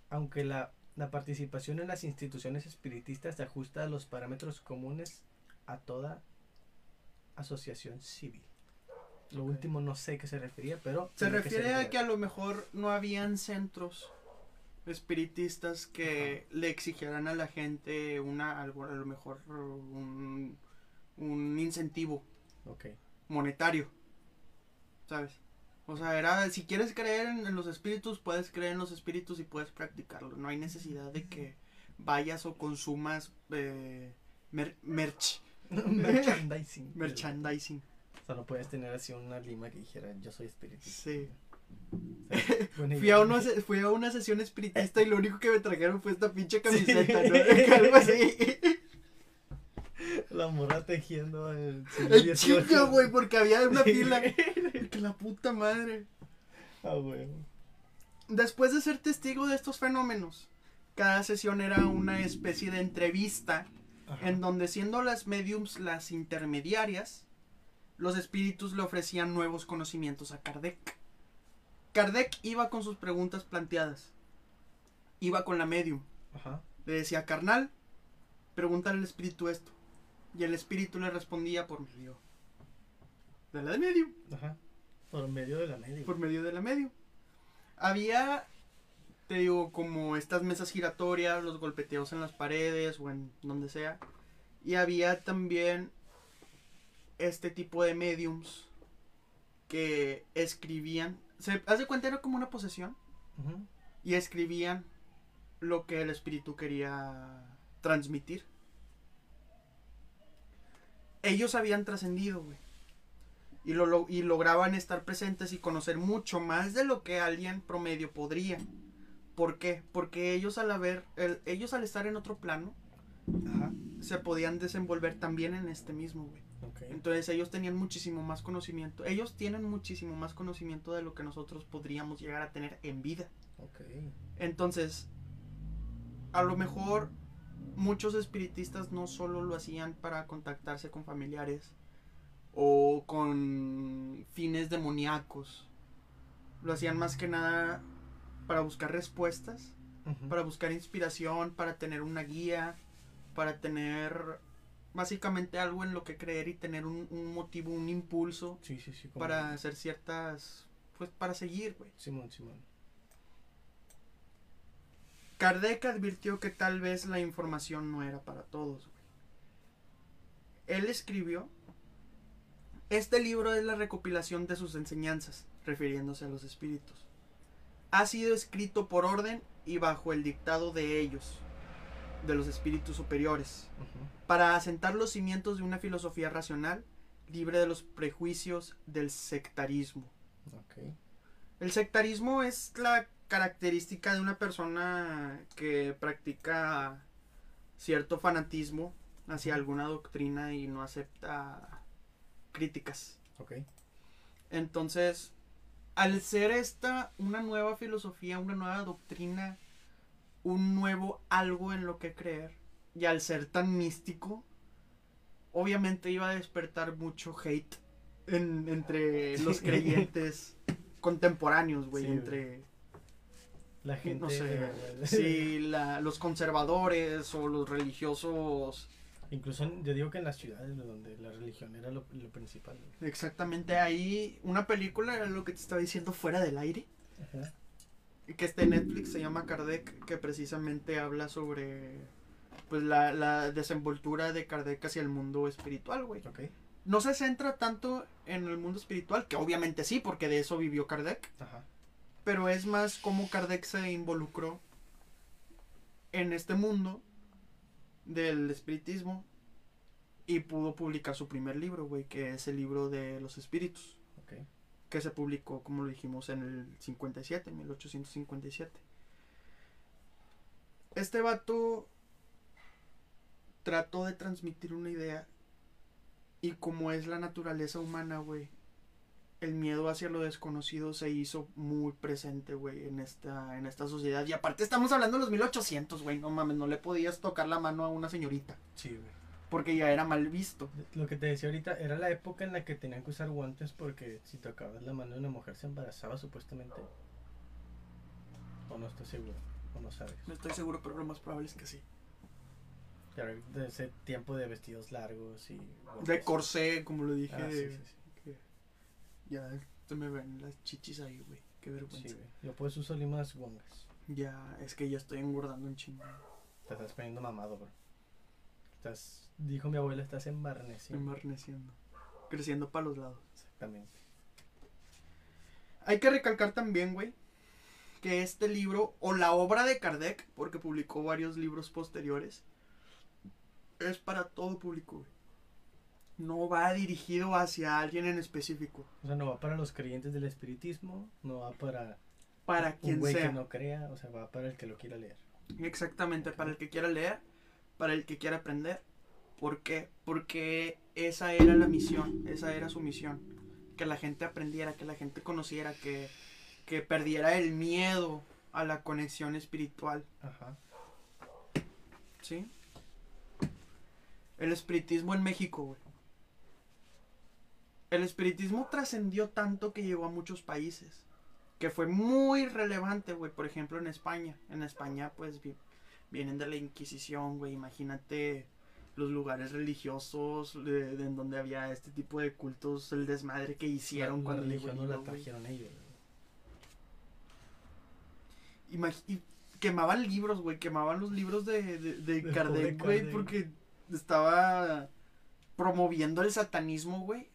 Aunque la, la participación en las instituciones espiritistas se ajusta a los parámetros comunes a toda asociación civil. Lo último no sé qué se refería, pero... Se refiere a que a lo mejor no habían centros espiritistas que le exigieran a la gente una algo a lo mejor un, un incentivo monetario sabes o sea era si quieres creer en, en los espíritus puedes creer en los espíritus y puedes practicarlo no hay necesidad de que vayas o consumas eh, mer- merch Merchandising. merchandising O sea, no puedes tener así una lima que dijera yo soy espiritista. sí O sea, buena Fui a, una, fui a una sesión espiritista y lo único que me trajeron fue esta pinche Sí. camiseta, ¿no? Algo así. La morra tejiendo el, El chinga, güey, porque había una Sí. fila. Que la puta madre. Ah, güey. Después de ser testigo de estos fenómenos, cada sesión era una especie de entrevista Ajá. en donde siendo las mediums las intermediarias, los espíritus le ofrecían nuevos conocimientos a Kardec. Kardec iba con sus preguntas planteadas. Iba con la medium. Ajá. Le decía, carnal, pregúntale al espíritu esto. Y el espíritu le respondía por medio de la de medio. Ajá. Por medio de la media. Por medio de la medio. Había, te digo, como estas mesas giratorias, los golpeteos en las paredes o en donde sea. Y había también este tipo de mediums que escribían. Se hace cuenta era como una posesión. Y escribían lo que el espíritu quería transmitir. Ellos habían trascendido, güey. Y, lo, lo- y lograban estar presentes y conocer mucho más de lo que alguien promedio podría. ¿Por qué? Porque ellos al haber, el- ellos al estar en otro plano, Ajá. se podían desenvolver también en este mismo, güey. Entonces ellos tenían muchísimo más conocimiento. Ellos tienen muchísimo más conocimiento de lo que nosotros podríamos llegar a tener en vida. Ok. Entonces, a lo mejor muchos espiritistas no solo lo hacían para contactarse con familiares o con fines demoníacos. Lo hacían más que nada para buscar respuestas, para buscar inspiración, para tener una guía, para tener básicamente algo en lo que creer y tener un, un motivo, un impulso Sí, sí, sí. como- para hacer ciertas, pues para seguir, güey. Simón, Simón. Kardec advirtió que tal vez la información no era para todos. güey. Él escribió, este libro es la recopilación de sus enseñanzas, refiriéndose a los espíritus. Ha sido escrito por orden y bajo el dictado de ellos, de los espíritus superiores, para asentar los cimientos de una filosofía racional, libre de los prejuicios del sectarismo. El sectarismo es la característica de una persona que practica cierto fanatismo hacia alguna doctrina y no acepta críticas. Ok. Entonces, al ser esta una nueva filosofía, una nueva doctrina, un nuevo algo en lo que creer, y al ser tan místico, obviamente iba a despertar mucho hate en- entre los creyentes contemporáneos, güey, Sí, entre La gente. no sé, sí, la- los conservadores o los religiosos. Incluso yo digo que en las ciudades donde la religión era lo, lo principal. Exactamente ahí, una película era lo que te estaba diciendo fuera del aire. Ajá. que está en Netflix, se llama Kardec, que precisamente habla sobre pues la, la desenvoltura de Kardec hacia el mundo espiritual, güey. Ok. No se centra tanto en el mundo espiritual, que obviamente sí, porque de eso vivió Kardec, Ajá. Pero es más cómo Kardec se involucró en este mundo del espiritismo y pudo publicar su primer libro, güey, que es el libro de los espíritus Ok. que se publicó, como lo dijimos, en el 57, en 1857. Este vato trató de transmitir una idea y como es la naturaleza humana, güey, el miedo hacia lo desconocido se hizo muy presente, güey, en esta, en esta sociedad. Y aparte estamos hablando de los 1800, güey, no mames, no le podías tocar la mano a una señorita, Sí, güey. porque ya era mal visto. Lo que te decía ahorita era la época en la que tenían que usar guantes porque si tocabas la mano de una mujer se embarazaba supuestamente. O no estoy seguro, o no sabes. No estoy seguro, pero lo más probable es que sí. Claro, de ese tiempo de vestidos largos y. De corsé, como lo dije. Ah, sí, sí, sí. Ya se me ven las chichis ahí, güey. Qué vergüenza. Sí, güey. Yo pues uso limas guangas. ya, es que ya estoy engordando un chingo. Te estás poniendo mamado, bro. Estás, dijo mi abuela, estás embarneciendo. Embarneciendo. Creciendo para los lados. Exactamente. Hay que recalcar también, güey, que este libro, o la obra de Kardec, porque publicó varios libros posteriores, es para todo público, güey. No va dirigido hacia alguien en específico. O sea, no va para los creyentes del espiritismo, no va para Para un quien güey sea. que no crea, o sea, va para el que lo quiera leer. Exactamente, para el que quiera leer, para el que quiera aprender. ¿Por qué? Porque esa era la misión, esa era su misión. Que la gente aprendiera, que la gente conociera, que, que perdiera el miedo a la conexión espiritual. Ajá. ¿Sí? El espiritismo en México, güey. El espiritismo trascendió tanto que llegó a muchos países. Que fue muy relevante, güey. Por ejemplo, en España. En España, pues, vi- vienen de la Inquisición, güey. Imagínate los lugares religiosos de, de en donde había este tipo de cultos, el desmadre que hicieron la cuando religión llegó no la trajeron ellos. Imag- y quemaban libros, güey, quemaban los libros de, de, de Kardec, güey, porque estaba promoviendo el satanismo, güey.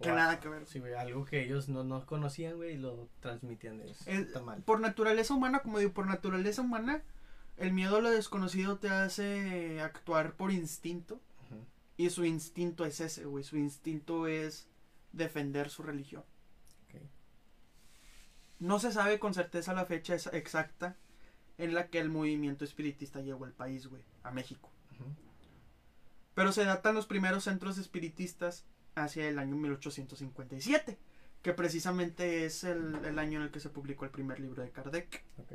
Que nada que ver. Sí, güey, algo que ellos no, no conocían, güey, y lo transmitían. Es, Eh, está mal. Por naturaleza humana, como digo, por naturaleza humana, el miedo a lo desconocido te hace actuar por instinto. Y su instinto es ese, güey. Su instinto es defender su religión. Ok. No se sabe con certeza la fecha exacta en la que el movimiento espiritista llegó al país, güey, a México. Pero se datan los primeros centros espiritistas hacia el año 1857, que precisamente es el, el año en el que se publicó el primer libro de Kardec. Ok.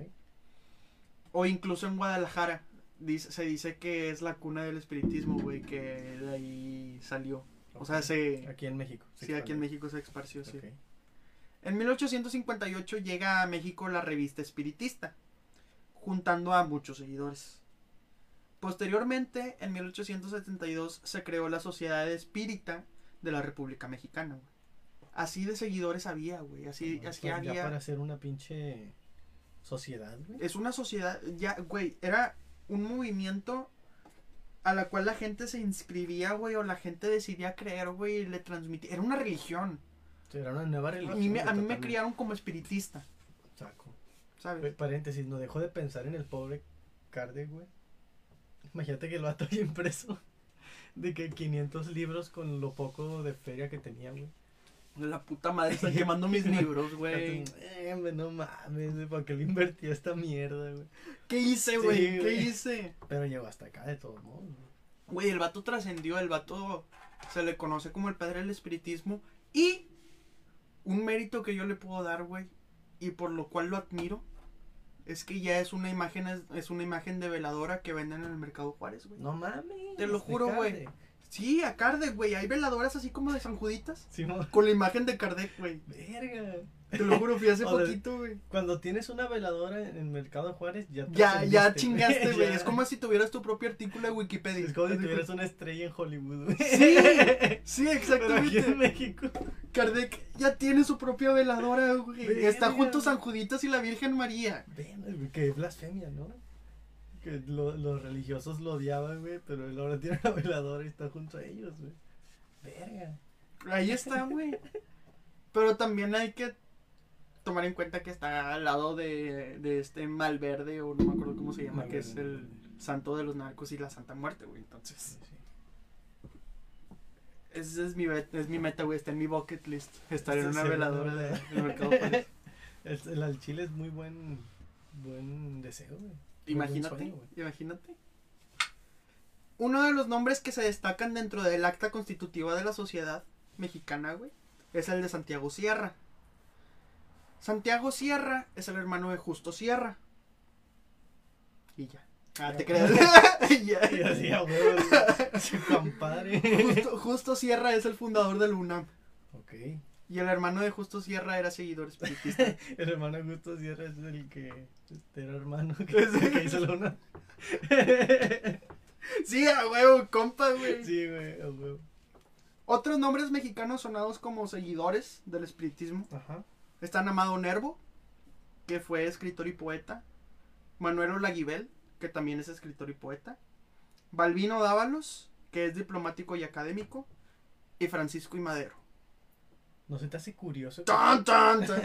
O incluso en Guadalajara, dice- se dice que es la cuna del espiritismo, güey, que de ahí salió. O sea, se... Aquí en México. se Sí, aquí en. México se esparció, sí. Ok. En 1858 llega a México la revista espiritista, juntando a muchos seguidores. Posteriormente, en 1872, se creó la Sociedad Espírita de la República Mexicana. güey. Así de seguidores había, güey. Así, así pues, Ya había. para hacer una pinche sociedad, güey. Es una sociedad, ya, güey, era un movimiento a la cual la gente se inscribía, güey, o la gente decidía creer, güey, y le transmitía. Era una religión. Era una nueva A religión. mí me, a mí me criaron como espiritista, Saco. ¿sabes? Paréntesis, no dejo de pensar en el pobre Kardec, güey. Imagínate que el vato bien preso. De que 500 libros con lo poco de feria que tenía, güey. La puta madre, están quemando mis libros, güey. Eh, no mames, güey, ¿para qué le invertí a esta mierda, güey? ¿Qué hice, Sí, güey? ¿Qué güey. hice? Pero llegó hasta acá de todos modos, güey. Güey, el vato trascendió, el vato se le conoce como el padre del espiritismo. Y un mérito que yo le puedo dar, güey, y por lo cual lo admiro, es que ya es una imagen, es, es una imagen de veladora que venden en el Mercado Juárez, güey. No mames. Te lo juro, güey. Sí, a Kardec, güey. Hay veladoras así como de San Juditas. Sí, Con la imagen de Kardec, güey. Verga. Te lo juro, fui hace O poquito, güey. Cuando tienes una veladora en el mercado Juárez, ya Ya, ya trascendiste, chingaste, güey. Ya. Es como si tuvieras tu propio artículo de Wikipedia. Es como si tuvieras una estrella en Hollywood, güey. Sí, sí, Pero aquí exactamente. en México. Kardec ya tiene su propia veladora, güey. Está junto a San Juditas y la Virgen María. Ven, qué blasfemia, ¿no? Que lo- los religiosos lo odiaban, güey, pero él ahora tiene una veladora y está junto a ellos, güey. Verga. Ahí está, güey. Pero también hay que tomar en cuenta que está al lado de, de este Malverde, o no me acuerdo cómo se llama, que es el santo de los narcos y la Santa Muerte, güey. Entonces, Sí, sí. ese es mi, es mi meta, güey. Está en mi bucket list. Estar en Sí, una veladora de, mercado Juárez. El, el al chile es muy buen, buen deseo, güey. Imagínate, sueño, imagínate. Uno de los nombres que se destacan dentro del acta constitutiva de la sociedad mexicana, güey, es el de Santiago Sierra. Santiago Sierra es el hermano de Justo Sierra. Y ya. Ah, Ya. te creas. Y ya. Y así, a huevo, güey. Su compadre. Justo, Justo Sierra es el fundador del UNAM. Ok. Y el hermano de Justo Sierra era seguidor espiritista. El hermano Augusto Sierra es el que este, era hermano que, que hizo la una. sí, a huevo, compa, güey. Sí, güey, a huevo. Otros nombres mexicanos sonados como seguidores del espiritismo Ajá. están Amado Nervo, que fue escritor y poeta. Manuel Olaguibel, que también es escritor y poeta. Balbino Dávalos, que es diplomático y académico. Y Francisco y Madero. ¿No se te hace curioso? ¡Tan, tan, tan!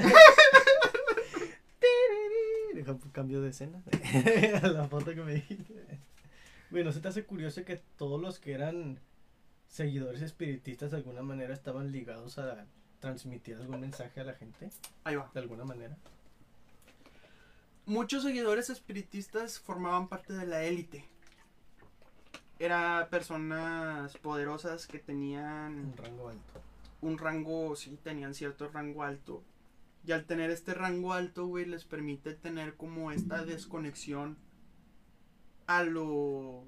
Deja un cambio de escena. a la foto que me dijiste. Güey, ¿no se te hace curioso que todos los que eran seguidores espiritistas de alguna manera estaban ligados a transmitir algún mensaje a la gente? Ahí va. De alguna manera. Muchos seguidores espiritistas formaban parte de la élite. Era personas poderosas que tenían Un rango alto. Un rango, sí, tenían cierto rango alto. Y al tener este rango alto, güey, les permite tener como esta desconexión a lo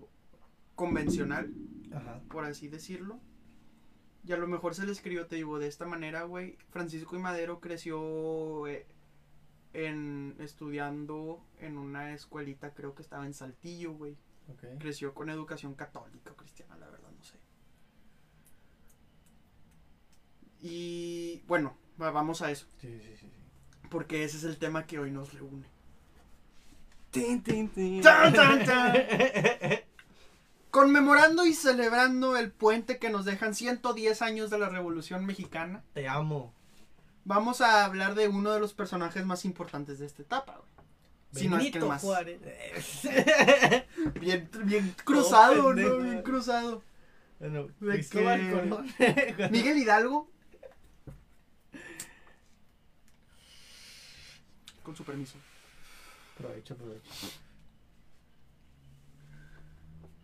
convencional, Ajá. por así decirlo. Y a lo mejor se les crió, te digo, de esta manera, güey. Francisco y Madero creció eh, en estudiando en una escuelita, creo que estaba en Saltillo, güey. Creció con educación católica o cristiana, la verdad, no sé. Y bueno, va- vamos a eso. Sí, sí, sí. Porque ese es el tema que hoy nos reúne. Tin, tin, tin. Tan, tan, tan. Conmemorando y celebrando el puente que nos dejan 110 años de la Revolución Mexicana, Te amo. vamos a hablar de uno de los personajes más importantes de esta etapa, güey. Si no es que más. Juárez. Bien, bien cruzado. ¿no? Bien cruzado. bueno, De que-. Miguel Hidalgo. Con su permiso. Aprovecho, aprovecho.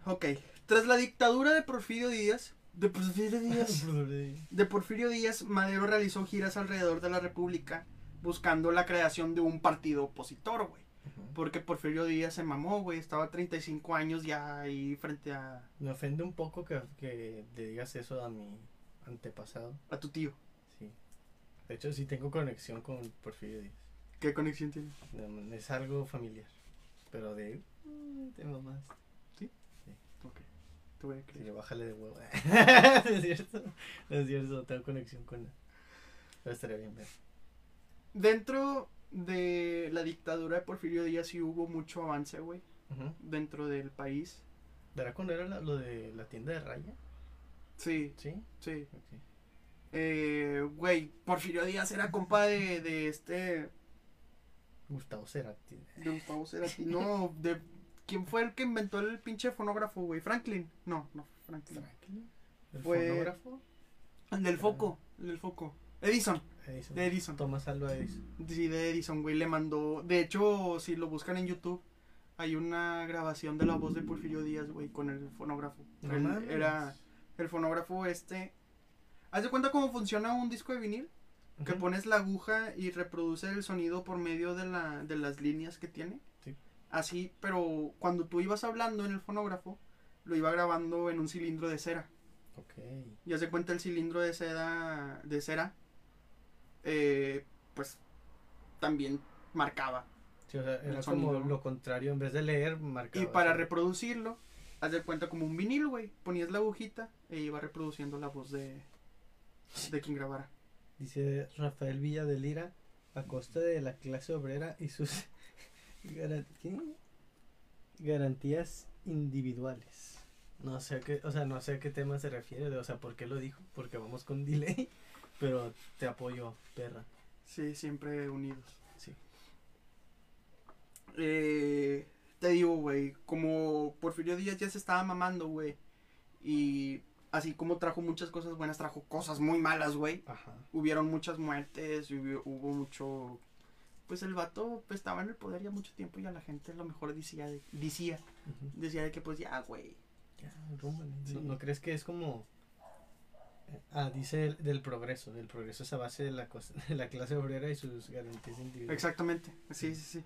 Ok. Tras la dictadura de Porfirio Díaz. De Porfirio Díaz. De Porfirio Díaz, Madero realizó giras alrededor de la República buscando la creación de un partido opositor, güey. Porque Porfirio Díaz se mamó, güey. Estaba a 35 años ya ahí frente a, Me ofende un poco que, que le digas eso a mi antepasado. a tu tío. Sí. De hecho, sí tengo conexión con Porfirio Díaz. ¿Qué conexión tiene? No, Es algo familiar. Pero de. mm, Te mamás. Ok. Te voy a Sí, creer. bájale de huevo. no es cierto. No es cierto, tengo conexión con él. Pero estaría bien ver. Dentro de la dictadura de Porfirio Díaz sí hubo mucho avance, güey. Dentro del país. ¿Verá cuando era la- lo de la tienda de raya? Sí, Sí. sí. Eh, güey, Porfirio Díaz era compa de, de este. Gustavo Cerati. De Gustavo Cerati. No, de. ¿Quién fue el que inventó el pinche fonógrafo, güey? ¿Franklin? No, no, Franklin. Franklin. ¿El Fue- fonógrafo? El del foco, el del foco. Edison, Edison. de Edison. Tomás Alba Edison. Sí, de Edison, güey, le mandó. De hecho, si lo buscan en YouTube, hay una grabación de la voz de Porfirio Díaz, güey, con el fonógrafo. No mames. era el fonógrafo este. ¿Haz de cuenta cómo funciona un disco de vinil? Que pones la aguja y reproduce el sonido por medio de, la, de las líneas que tiene. Sí. Así, pero cuando tú ibas hablando en el fonógrafo, lo iba grabando en un cilindro de cera. Ok. Y haz de cuenta el cilindro de seda, de cera, eh, pues también marcaba. Sí, o sea, era como lo contrario. En vez de leer, marcaba. Y para así. reproducirlo, haz de cuenta como un vinil, güey. Ponías la agujita e iba reproduciendo la voz de, de quien grabara. Dice Rafael Villa de Lira, a costa de la clase obrera y sus garantías individuales. No sé a qué, o sea, no sé a qué tema se refiere, de- o sea, ¿por qué lo dijo? Porque vamos con delay, pero te apoyo, perra. Sí, siempre unidos. Sí. Eh, te digo, güey, como Porfirio Díaz ya se estaba mamando, güey. Y así como trajo muchas cosas buenas, trajo cosas muy malas, güey. Ajá. hubieron muchas muertes, hubo, hubo mucho... Pues el vato pues, estaba en el poder ya mucho tiempo y a la gente a lo mejor decía, de- decía, decía de que pues ya, güey. Ya, rúmbale. Sí. ¿No, no crees que es como eh, Ah, dice el- del progreso, del progreso es a base de la, cosa- de la clase obrera y sus garantías individuales. Exactamente, sí, sí, sí.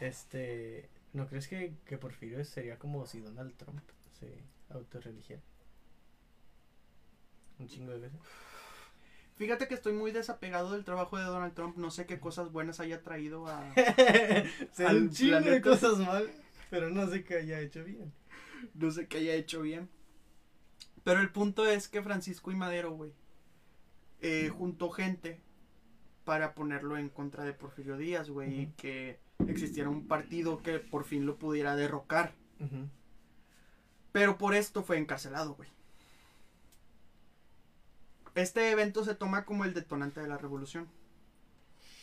Este, ¿no crees que, que Porfirio sería como si Donald Trump se autorreligiera? Un chingo de veces. Fíjate que estoy muy desapegado del trabajo de Donald Trump, no sé qué cosas buenas haya traído a... Al un chingo de cosas mal, pero no sé qué haya hecho bien. no sé qué haya hecho bien. Pero el punto es que Francisco y Madero, güey, eh, juntó gente para ponerlo en contra de Porfirio Díaz, güey, y que existiera un partido que por fin lo pudiera derrocar. Pero por esto fue encarcelado, güey. Este evento se toma como el detonante de la revolución.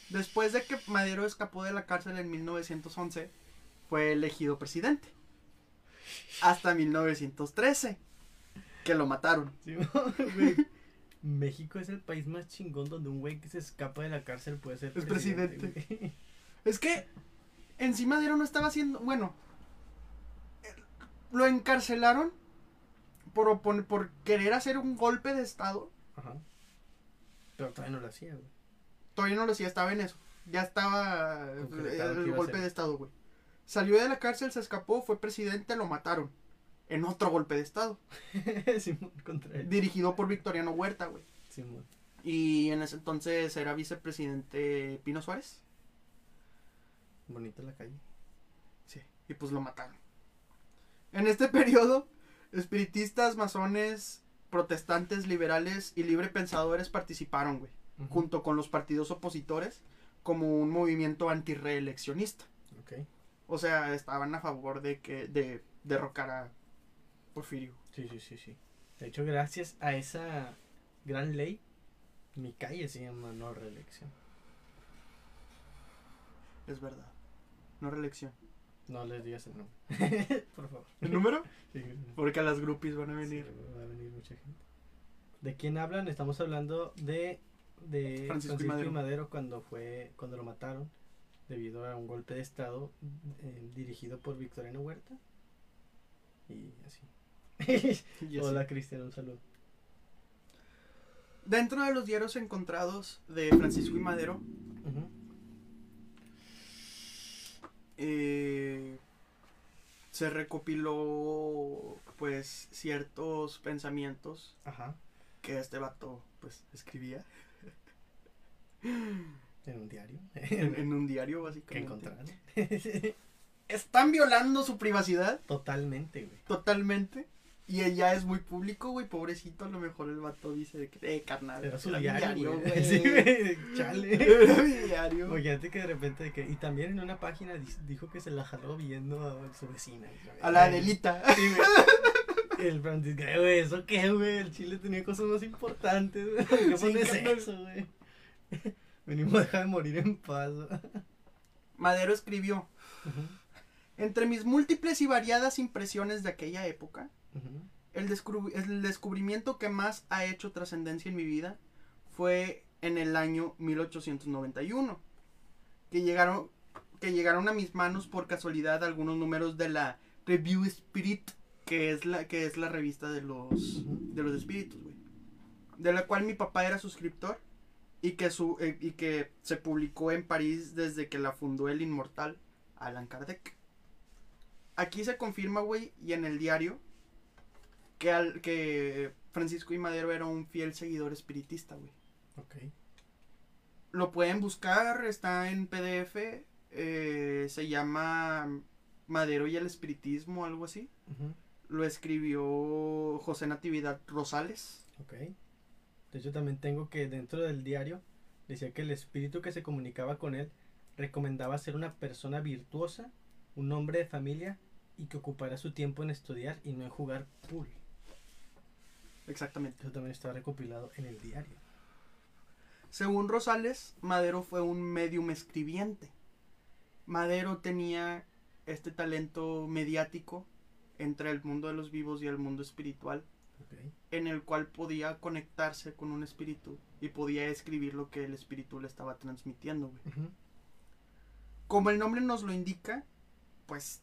Después de que Madero escapó de la cárcel en 1911, fue elegido presidente. Hasta 1913, que lo mataron. Sí. México es el país más chingón donde un güey que se escapa de la cárcel puede ser Es güey. Es que en sí Madero no estaba haciendo, bueno, lo encarcelaron por, por querer hacer un golpe de estado. Pero todavía no lo hacía, güey. Todavía no lo hacía, estaba en eso. Ya estaba eh, el golpe de estado, güey. Salió de la cárcel, se escapó, fue presidente, lo mataron. En otro golpe de estado. Simón contra él. Dirigido por Victoriano Huerta, güey. Simón. Y en ese entonces era vicepresidente Pino Suárez. Bonita la calle. Sí. Y pues lo mataron. En este periodo, espiritistas, masones, protestantes, liberales y libre pensadores participaron, güey, junto con los partidos opositores, como un movimiento antireeleccionista. Ok. O sea, estaban a favor de que de derrocar a Porfirio. Sí, sí, sí, sí. De hecho, gracias a esa gran ley, mi calle se llama no reelección. Es verdad. No reelección. No les digas el nombre. Por favor. ¿El número? Sí, Porque a las groupies van a sí, venir. va a venir mucha gente. ¿De quién hablan? Estamos hablando de, de Francisco Francisco, y y, Madero. Madero. cuando fue cuando lo mataron debido a un golpe de estado eh, dirigido por Victoriano Huerta. Y así. Y así. Hola Cristian, un saludo. Dentro de los diarios encontrados de Francisco y Madero, eh, se recopiló pues ciertos pensamientos Ajá. que este vato pues escribía En un diario. en, en un diario que básicamente. encontraron. Están violando su privacidad Totalmente, güey. totalmente. Y ella es muy público, güey, pobrecito. A lo mejor el vato dice de que, eh, carnal. Era su diario, güey. Sí, güey. Chale. Era mi diario. Imagínate que de repente de que. Y también en una página dijo que se la jaló viendo a su vecina. A la Ay, Adelita. Sí, güey. El Francisco, "Eh, güey, ¿eso qué, güey? El Chile tenía cosas más importantes, güey. ¿Por qué Sí, pones carnal. eso, güey? Venimos a dejar de morir en paz. Madero escribió. Entre mis múltiples y variadas impresiones de aquella época, el, descubri- el descubrimiento que más ha hecho trascendencia en mi vida fue en el año 1891, que llegaron, que llegaron a mis manos por casualidad algunos números de la Review Spirit, que es la, que es la revista de los, de los espíritus, güey. De la cual mi papá era suscriptor y que, su, eh, y que se publicó en París desde que la fundó el inmortal Allan Kardec. Aquí se confirma, güey, y en el diario, que, al, que Francisco y Madero era un fiel seguidor espiritista, güey. Ok. Lo pueden buscar, está en PDF, eh, se llama Madero y el espiritismo, algo así. Lo escribió José Natividad Rosales. Ok. De hecho, también tengo que dentro del diario decía que el espíritu que se comunicaba con él recomendaba ser una persona virtuosa, un hombre de familia y que ocupara su tiempo en estudiar y no en jugar pool. Exactamente. Eso también está recopilado en el diario. Según Rosales, Madero fue un medium escribiente. Madero tenía este talento mediático entre el mundo de los vivos y el mundo espiritual, en el cual podía conectarse con un espíritu y podía escribir lo que el espíritu le estaba transmitiendo. güey. Como el nombre nos lo indica, pues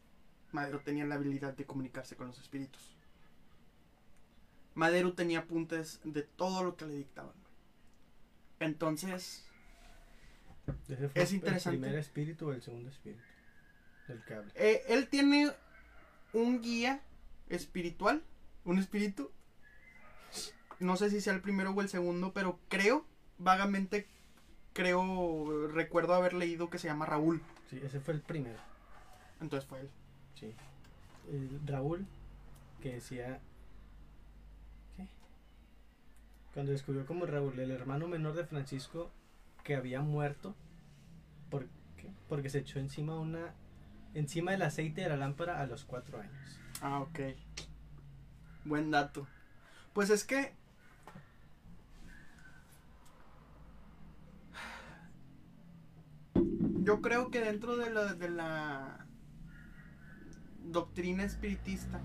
Madero tenía la habilidad de comunicarse con los espíritus. Madero tenía apuntes de todo lo que le dictaban. Entonces, Ese fue Es interesante. ¿El primer espíritu o el segundo espíritu? Del que habla. Eh, él tiene un guía espiritual, un espíritu. No sé si sea el primero o el segundo, pero creo, vagamente, creo, recuerdo haber leído que se llama Raúl. Sí, ese fue el primero. Entonces fue él. Sí. El Raúl, que decía. ¿Qué? Cuando descubrió como Raúl, el hermano menor de Francisco, que había muerto. ¿Por qué? Porque se echó encima una. Encima del aceite de la lámpara a los cuatro años. Ah, ok. Buen dato. Pues es que... Yo creo que dentro de la, de la doctrina espiritista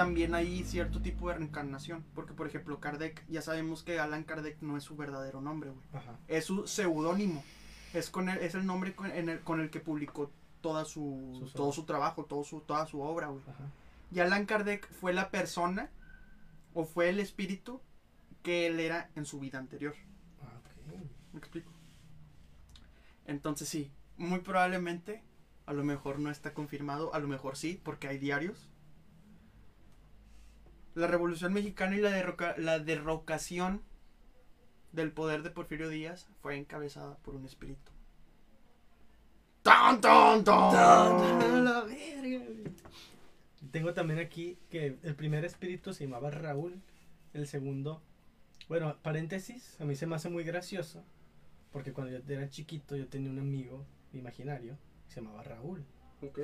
también hay cierto tipo de reencarnación. Porque, por ejemplo, Kardec, ya sabemos que Alan Kardec no es su verdadero nombre, güey. Es su seudónimo. Es, con el, es el nombre con, en el, con el que publicó toda su, Sus todo obras. su trabajo, todo su, toda su obra, güey. Y Allan Kardec fue la persona o fue el espíritu que él era en su vida anterior. Ah. ¿Me explico? Entonces sí, muy probablemente, a lo mejor no está confirmado, a lo mejor sí, porque hay diarios. La Revolución Mexicana y la, derroca- la derrocación del poder de Porfirio Díaz fue encabezada por un espíritu. ¡Tan, tan, tan! A la verga. Tengo también aquí que el primer espíritu se llamaba Raúl, el segundo, bueno, paréntesis, a mí se me hace muy gracioso, porque cuando yo era chiquito yo tenía un amigo imaginario que se llamaba Raúl. Ok.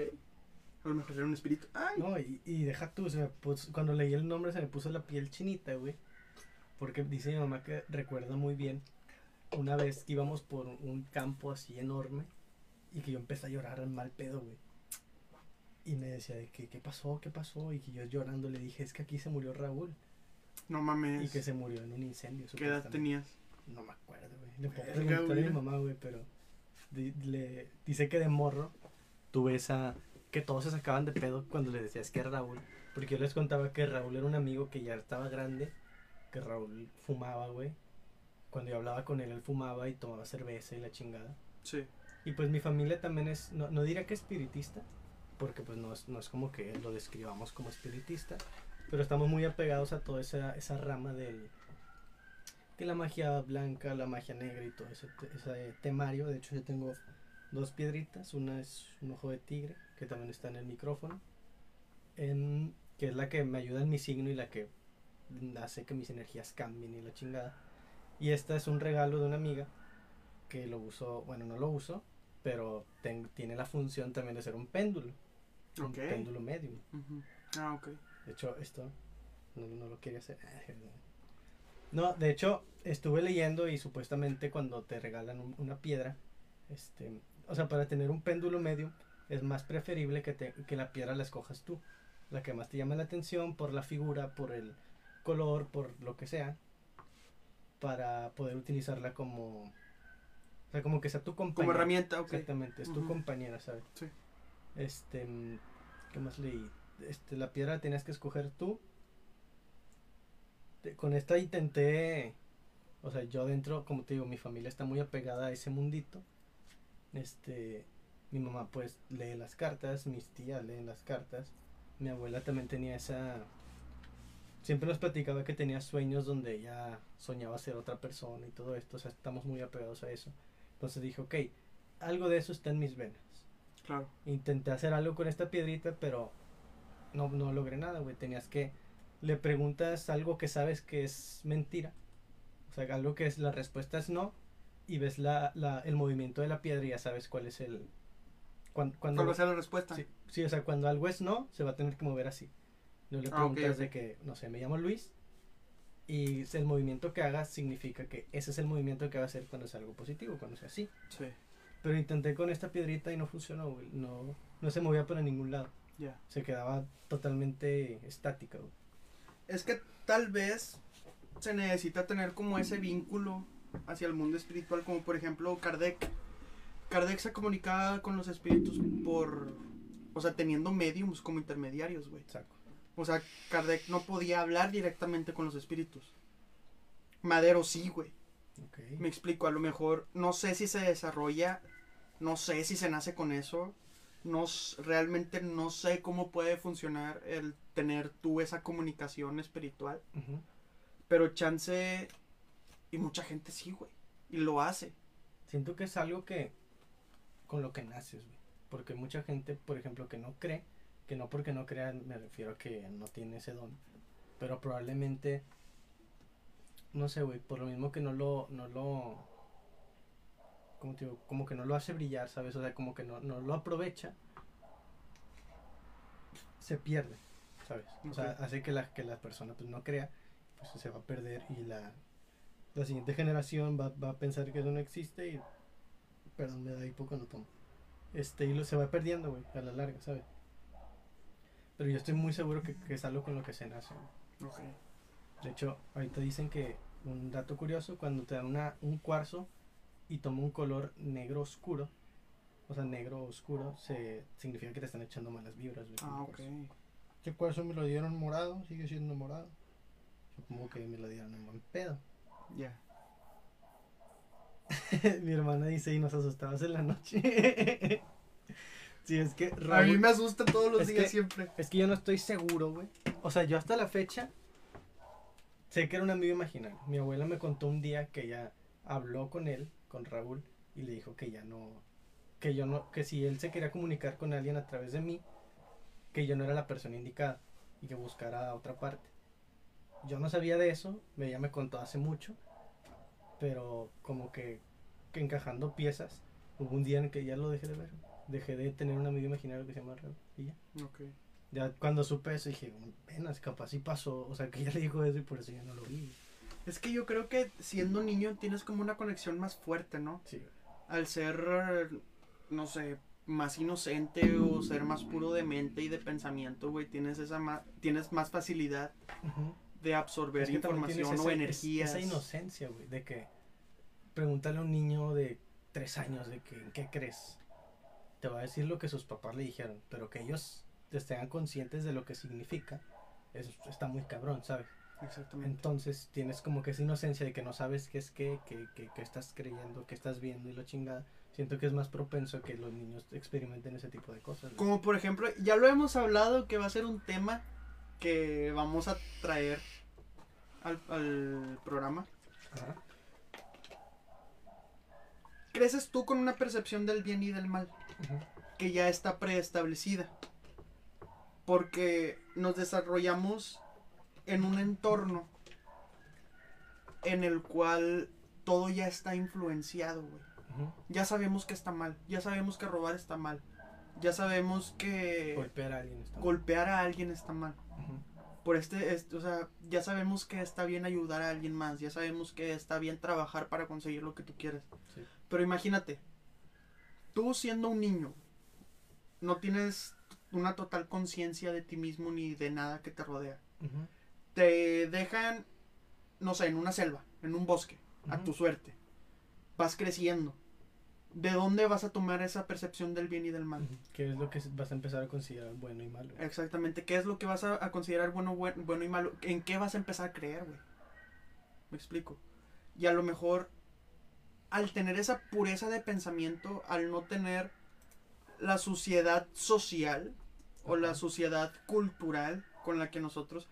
A lo mejor era un espíritu. Ay. No, y, y deja tú, se me puso- cuando leí el nombre se me puso la piel chinita, güey. Porque dice mi mamá que recuerda muy bien una vez que íbamos por un campo así enorme y que yo empecé a llorar al mal pedo, güey. Y me decía de que, ¿qué pasó? ¿Qué pasó? Y que yo llorando le dije, es que aquí se murió Raúl. No mames. Y que se murió en un incendio. ¿Qué edad tenías? No me acuerdo, güey. Le puedo preguntar a mi mamá, güey, pero le, dice que de morro tuve esa... que todos se sacaban de pedo cuando le decías que era Raúl. Porque yo les contaba que Raúl era un amigo que ya estaba grande, que Raúl fumaba, güey. Cuando yo hablaba con él, él fumaba y tomaba cerveza y la chingada. Sí. Y pues mi familia también es, no, no diría que espiritista, porque pues no es, no es como que lo describamos como espiritista, pero estamos muy apegados a toda esa, esa rama del, de la magia blanca, la magia negra y todo ese, ese temario. De hecho yo tengo dos piedritas, una es un ojo de tigre, que también está en el micrófono, en- que es la que me ayuda en mi signo y la que hace que mis energías cambien y la chingada. Y esta es un regalo de una amiga que lo uso, bueno, no lo uso, pero ten- tiene la función también de ser un péndulo. Un péndulo medium. Ujú. Ah, ok. De hecho, esto no, no lo quería hacer. No, de hecho, estuve leyendo y supuestamente cuando te regalan un- una piedra, este, o sea, para tener un péndulo medium es más preferible que, te- que la piedra la escojas tú. La que más te llama la atención por la figura, por el color, por lo que sea, para poder utilizarla como, o sea, como que sea tu compañera. Como herramienta, ok. Exactamente, es tu compañera, ¿sabes? Sí. Este, ¿qué más leí? Este, la piedra la tenías que escoger tú. Te- Con esta intenté, o sea, yo dentro, como te digo, mi familia está muy apegada a ese mundito. Este, mi mamá pues lee las cartas, mis tías leen las cartas. Mi abuela también tenía esa siempre nos platicaba que tenía sueños donde ella soñaba ser otra persona y todo esto, o sea, estamos muy apegados a eso. Entonces dije, ok, algo de eso está en mis venas. Claro. Intenté hacer algo con esta piedrita, pero no, no logré nada, güey. Tenías que, le preguntas algo que sabes que es mentira, o sea, algo que es la respuesta es no, y ves la, la, el movimiento de la piedra y ya sabes cuál es el... Cuando, cuando, ¿Cuál va a ser la respuesta? Sí, sí, o sea, cuando algo es no, se va a tener que mover así. No le Ah, preguntas ok. de que, no sé, me llamo Luis y el movimiento que hagas significa que ese es el movimiento que va a hacer cuando es algo positivo, cuando sea así. Sí. Pero intenté con esta piedrita y no funcionó, güey. No, no se movía para ningún lado. Ya. Se quedaba totalmente estática, güey. Es que tal vez se necesita tener como ese vínculo hacia el mundo espiritual, como por ejemplo Kardec. Kardec se comunicaba con los espíritus por, o sea, teniendo mediums como intermediarios, güey. Saco. O sea, Kardec no podía hablar directamente con los espíritus. Madero sí, güey. Ok. Me explico, a lo mejor no sé si se desarrolla, no sé si se nace con eso, no realmente no sé cómo puede funcionar el tener tú esa comunicación espiritual, Ujú. pero chance y mucha gente sí, güey, y lo hace. Siento que es algo que con lo que naces, güey. Porque mucha gente, por ejemplo, que no cree, que no porque no crean, me refiero a que no tiene ese don. Pero probablemente, no sé, güey, por lo mismo que no lo, no lo, como te digo, como que no lo hace brillar, ¿sabes? O sea, como que no, no lo aprovecha, se pierde, ¿sabes? O sea, hace que la, que la persona pues no crea, pues se va a perder y la, la siguiente generación va, va a pensar que eso no existe y, perdón, me da hipo cuando tomo. Este, y lo, se va perdiendo, güey, a la larga, ¿sabes? Pero yo estoy muy seguro que, que es algo con lo que se nace, güey. Ok. De hecho, ahorita dicen que un dato curioso, cuando te dan una, un cuarzo y toma un color negro oscuro, o sea, negro oscuro, se, significa que te están echando malas vibras. güey, con Ah, ok. Este cuarzo me lo dieron morado, sigue siendo morado. Supongo que me lo dieron en buen pedo. Ya. Mi hermana dice, y nos asustabas en la noche. sí, es que A mí Raúl- me asusta todos los días que- siempre. Es que yo no estoy seguro, güey. O sea, yo hasta la fecha sé que era un amigo imaginario. Mi abuela me contó un día que ella habló con él, con Raúl, y le dijo que ya no, que yo no, que si él se quería comunicar con alguien a través de mí, que yo no era la persona indicada y que buscara otra parte. Yo no sabía de eso, ella me contó hace mucho, pero como que, que encajando piezas, hubo un día en que ya lo dejé de ver. Dejé de tener un amigo imaginario que se llama Reo y ya. Ok. Ya cuando supe eso dije, penas, capaz sí pasó, o sea que ya le dijo eso y por eso ya no lo vi. Es que yo creo que siendo niño tienes como una conexión más fuerte, ¿no? Sí, Al ser, no sé, más inocente o ser más puro de mente y de pensamiento, güey, tienes esa ma- tienes más facilidad Ujú. de absorber Es que información o energías. Esa inocencia, güey, de que pregúntale a un niño de tres años de que en qué crees. Te va a decir lo que sus papás le dijeron, pero que ellos estén conscientes de lo que significa, eso está muy cabrón, ¿sabes? Exactamente. Entonces tienes como que esa inocencia de que no sabes qué es qué, qué, qué, qué estás creyendo, qué estás viendo y la chingada. Siento que es más propenso que los niños experimenten ese tipo de cosas. güey. Como por ejemplo, ya lo hemos hablado que va a ser un tema que vamos a traer al, al programa. Ajá. Creces tú con una percepción del bien y del mal que ya está preestablecida. Porque nos desarrollamos en un entorno en el cual todo ya está influenciado, güey. Ya sabemos que está mal, ya sabemos que robar está mal, ya sabemos que Golpear a alguien está mal. golpear a alguien está mal. Ujú. Por este, este, o sea, ya sabemos que está bien ayudar a alguien más, ya sabemos que está bien trabajar para conseguir lo que tú quieres. Sí. Pero imagínate, tú siendo un niño, no tienes una total conciencia de ti mismo ni de nada que te rodea. Te dejan, no sé, en una selva, en un bosque, a tu suerte. Vas creciendo. ¿De dónde vas a tomar esa percepción del bien y del mal? ¿Qué es lo que vas a empezar a considerar bueno y malo? Exactamente, ¿qué es lo que vas a, a considerar bueno, buen- bueno y malo? ¿En qué vas a empezar a creer, güey? Me explico. Y a lo mejor, al tener esa pureza de pensamiento, al no tener la suciedad social o la suciedad cultural con la que nosotros...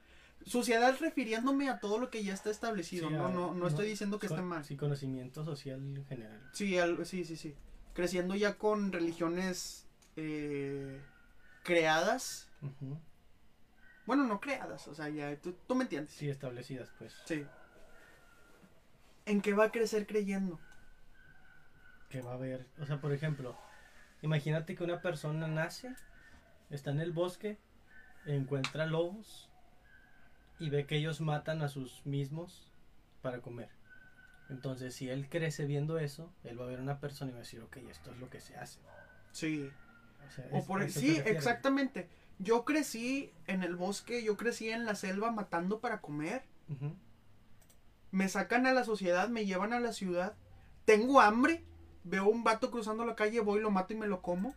Suciedad refiriéndome a todo lo que ya está establecido, Sí, no, a- no, no estoy diciendo que esté mal. Sí, conocimiento social en general. Sí, al- sí, sí, sí. Creciendo ya con religiones eh, creadas. Bueno, no creadas, o sea, ya, tú, tú me entiendes. Sí, establecidas, pues. Sí. ¿En qué va a crecer creyendo? Que va a haber. O sea, por ejemplo, imagínate que una persona nace, está en el bosque, encuentra lobos y ve que ellos matan a sus mismos para comer. Entonces, si él crece viendo eso, él va a ver a una persona y va a decir, ok, esto es lo que se hace. Sí. O sea, O por sí, exactamente. Yo crecí en el bosque, yo crecí en la selva matando para comer. Me sacan a la sociedad, me llevan a la ciudad. Tengo hambre. Veo un vato cruzando la calle, voy, lo mato y me lo como.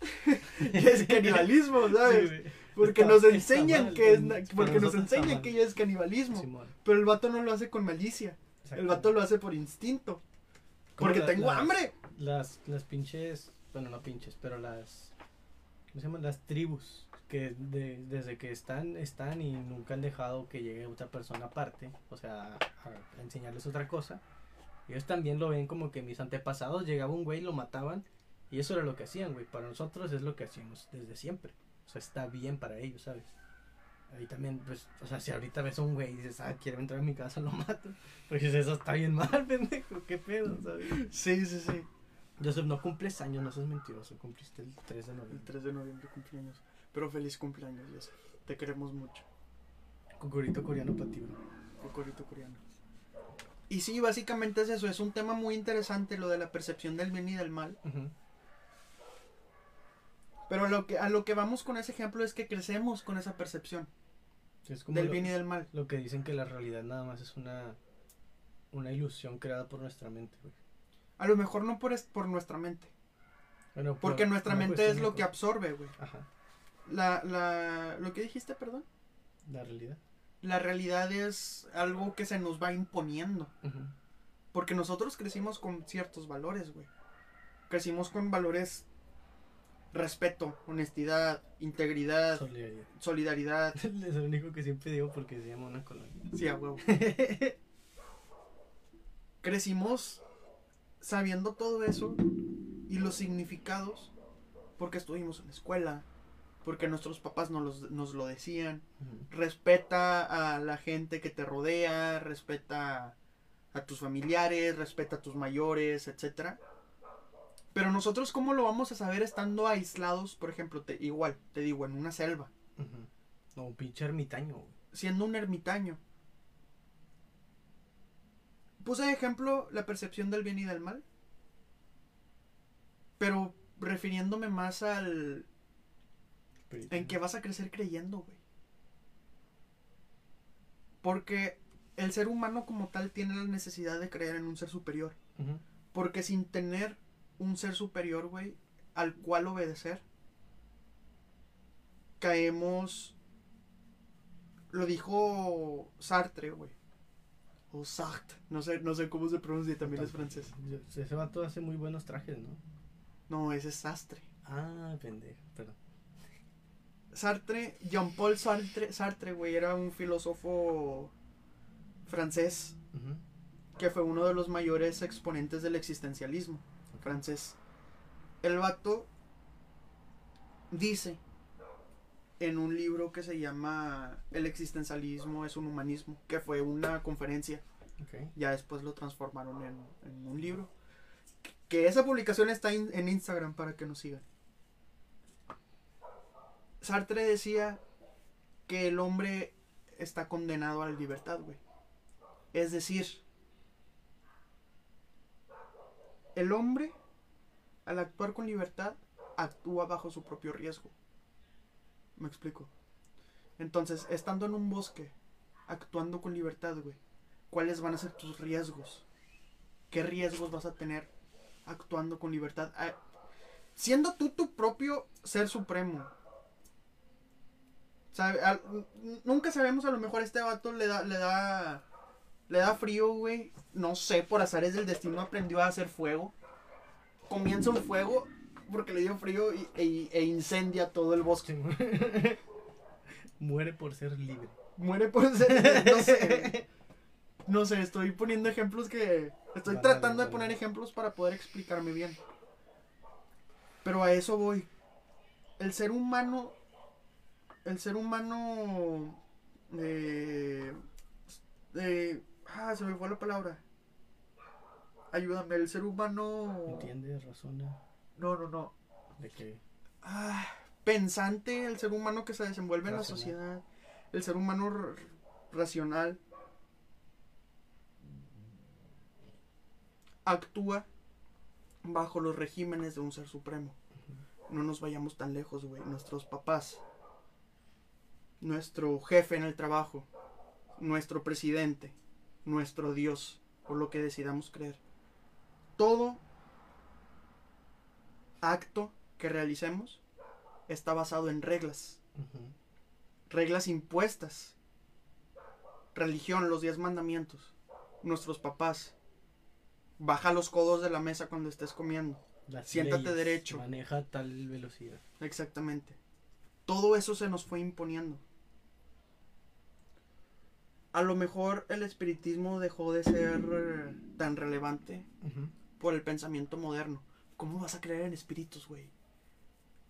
es canibalismo, ¿sabes? Sí. Porque Está- nos enseñan que es porque nos enseñan que ya es canibalismo. Simón, Pero el vato no lo hace con malicia. El vato lo hace por instinto. Porque la- tengo las- hambre. Las, las pinches, bueno, no pinches, pero las, ¿cómo se llaman? Las tribus, que de- desde que están, están y nunca han dejado que llegue otra persona aparte, o sea, a, a enseñarles otra cosa. Ellos también lo ven como que mis antepasados llegaba un güey, lo mataban, y eso era lo que hacían, güey. Para nosotros es lo que hacíamos desde siempre. O sea, está bien para ellos, ¿sabes? Ahí también, pues, o sea, si ahorita ves a un güey y dices, ah, quiere entrar a mi casa, lo mato. Pues eso está bien mal, pendejo, qué pedo, ¿sabes? Sí, sí, sí. Joseph, no cumples años, no seas mentiroso, cumpliste el 3 de El noviembre. 3 de noviembre cumpleaños. Pero feliz cumpleaños, Joseph. Te queremos mucho. Cucurito coreano para ti, bro. Cocorito coreano. Y sí, básicamente es eso. Es un tema muy interesante lo de la percepción del bien y del mal. Ujú. Pero lo que, a lo que vamos con ese ejemplo es que crecemos con esa percepción Sí, Es como del lo, bien y del mal. lo que dicen que la realidad nada más es una, una ilusión creada por nuestra mente, güey. A lo mejor no por, es- por nuestra mente. Bueno, por Porque nuestra mente es lo que absorbe, güey. Ajá, La, la, lo que dijiste, perdón. la realidad. La realidad es algo que se nos va imponiendo. Porque nosotros crecimos con ciertos valores, güey. Crecimos con valores respeto, honestidad, integridad, Solidaridad. solidaridad. es lo único que siempre digo porque se llama una colonia. Sí, a huevo. Crecimos sabiendo todo eso y los significados porque estuvimos en la escuela, porque nuestros papás nos, los- nos lo decían. Respeta a la gente que te rodea, respeta a tus familiares, respeta a tus mayores, etcétera. Pero nosotros cómo lo vamos a saber estando aislados, por ejemplo, te, igual, te digo, en una selva, Ujú. No, un pinche ermitaño, güey. siendo un ermitaño. Puse de ejemplo la percepción del bien y del mal, pero refiriéndome más al en que vas a crecer creyendo, güey. Porque el ser humano como tal tiene la necesidad de creer en un ser superior. Porque sin tener un ser superior, güey, al cual obedecer, caemos... Lo dijo Sartre, güey. O Sartre. No sé, no sé cómo se pronuncia, también es francés. Ese vato hace muy buenos trajes, ¿no? No, ese es Sastre. Ah, pendejo, perdón. Sartre, Jean-Paul Sartre, Sartre, güey, era un filósofo francés que fue uno de los mayores exponentes del existencialismo francés. El vato dice en un libro que se llama El existencialismo es un humanismo, que fue una conferencia, ya después lo transformaron en, en un libro, que esa publicación está in- en Instagram para que nos sigan. Sartre decía que el hombre está condenado a la libertad, güey. Es decir, el hombre, al actuar con libertad, actúa bajo su propio riesgo. ¿Me explico? Entonces, estando en un bosque, actuando con libertad, güey, ¿cuáles van a ser tus riesgos? ¿Qué riesgos vas a tener actuando con libertad? Ah, siendo tú tu propio ser supremo. Sabe- nunca sabemos, a lo mejor este vato le da, le da, le da frío, güey. No sé, por azares del destino aprendió a hacer fuego. Comienza un fuego porque le dio frío y- e, e incendia todo el bosque. Muere por ser libre. Muere por ser, no sé. No sé, estoy poniendo ejemplos que... Estoy Vale, tratando de poner ejemplos para poder explicarme bien. Pero a eso voy. El ser humano... El ser humano... Eh, eh, ah, se me fue la palabra. Ayúdame, el ser humano... ¿Entiendes? Razona. No, no, no. De que. Ah, pensante, el ser humano que se desenvuelve en la sociedad, el ser humano racional, actúa bajo los regímenes de un ser supremo. No nos vayamos tan lejos, güey. Nuestros papás, nuestro jefe en el trabajo, nuestro presidente, nuestro Dios, o lo que decidamos creer. Todo acto que realicemos está basado en reglas, reglas impuestas. Religión, los diez mandamientos, nuestros papás. Baja los codos de la mesa cuando estés comiendo. Las Siéntate leyes, derecho. Maneja tal velocidad. Exactamente. Todo eso se nos fue imponiendo. A lo mejor el espiritismo dejó de ser eh, tan relevante por el pensamiento moderno. ¿Cómo vas a creer en espíritus, güey?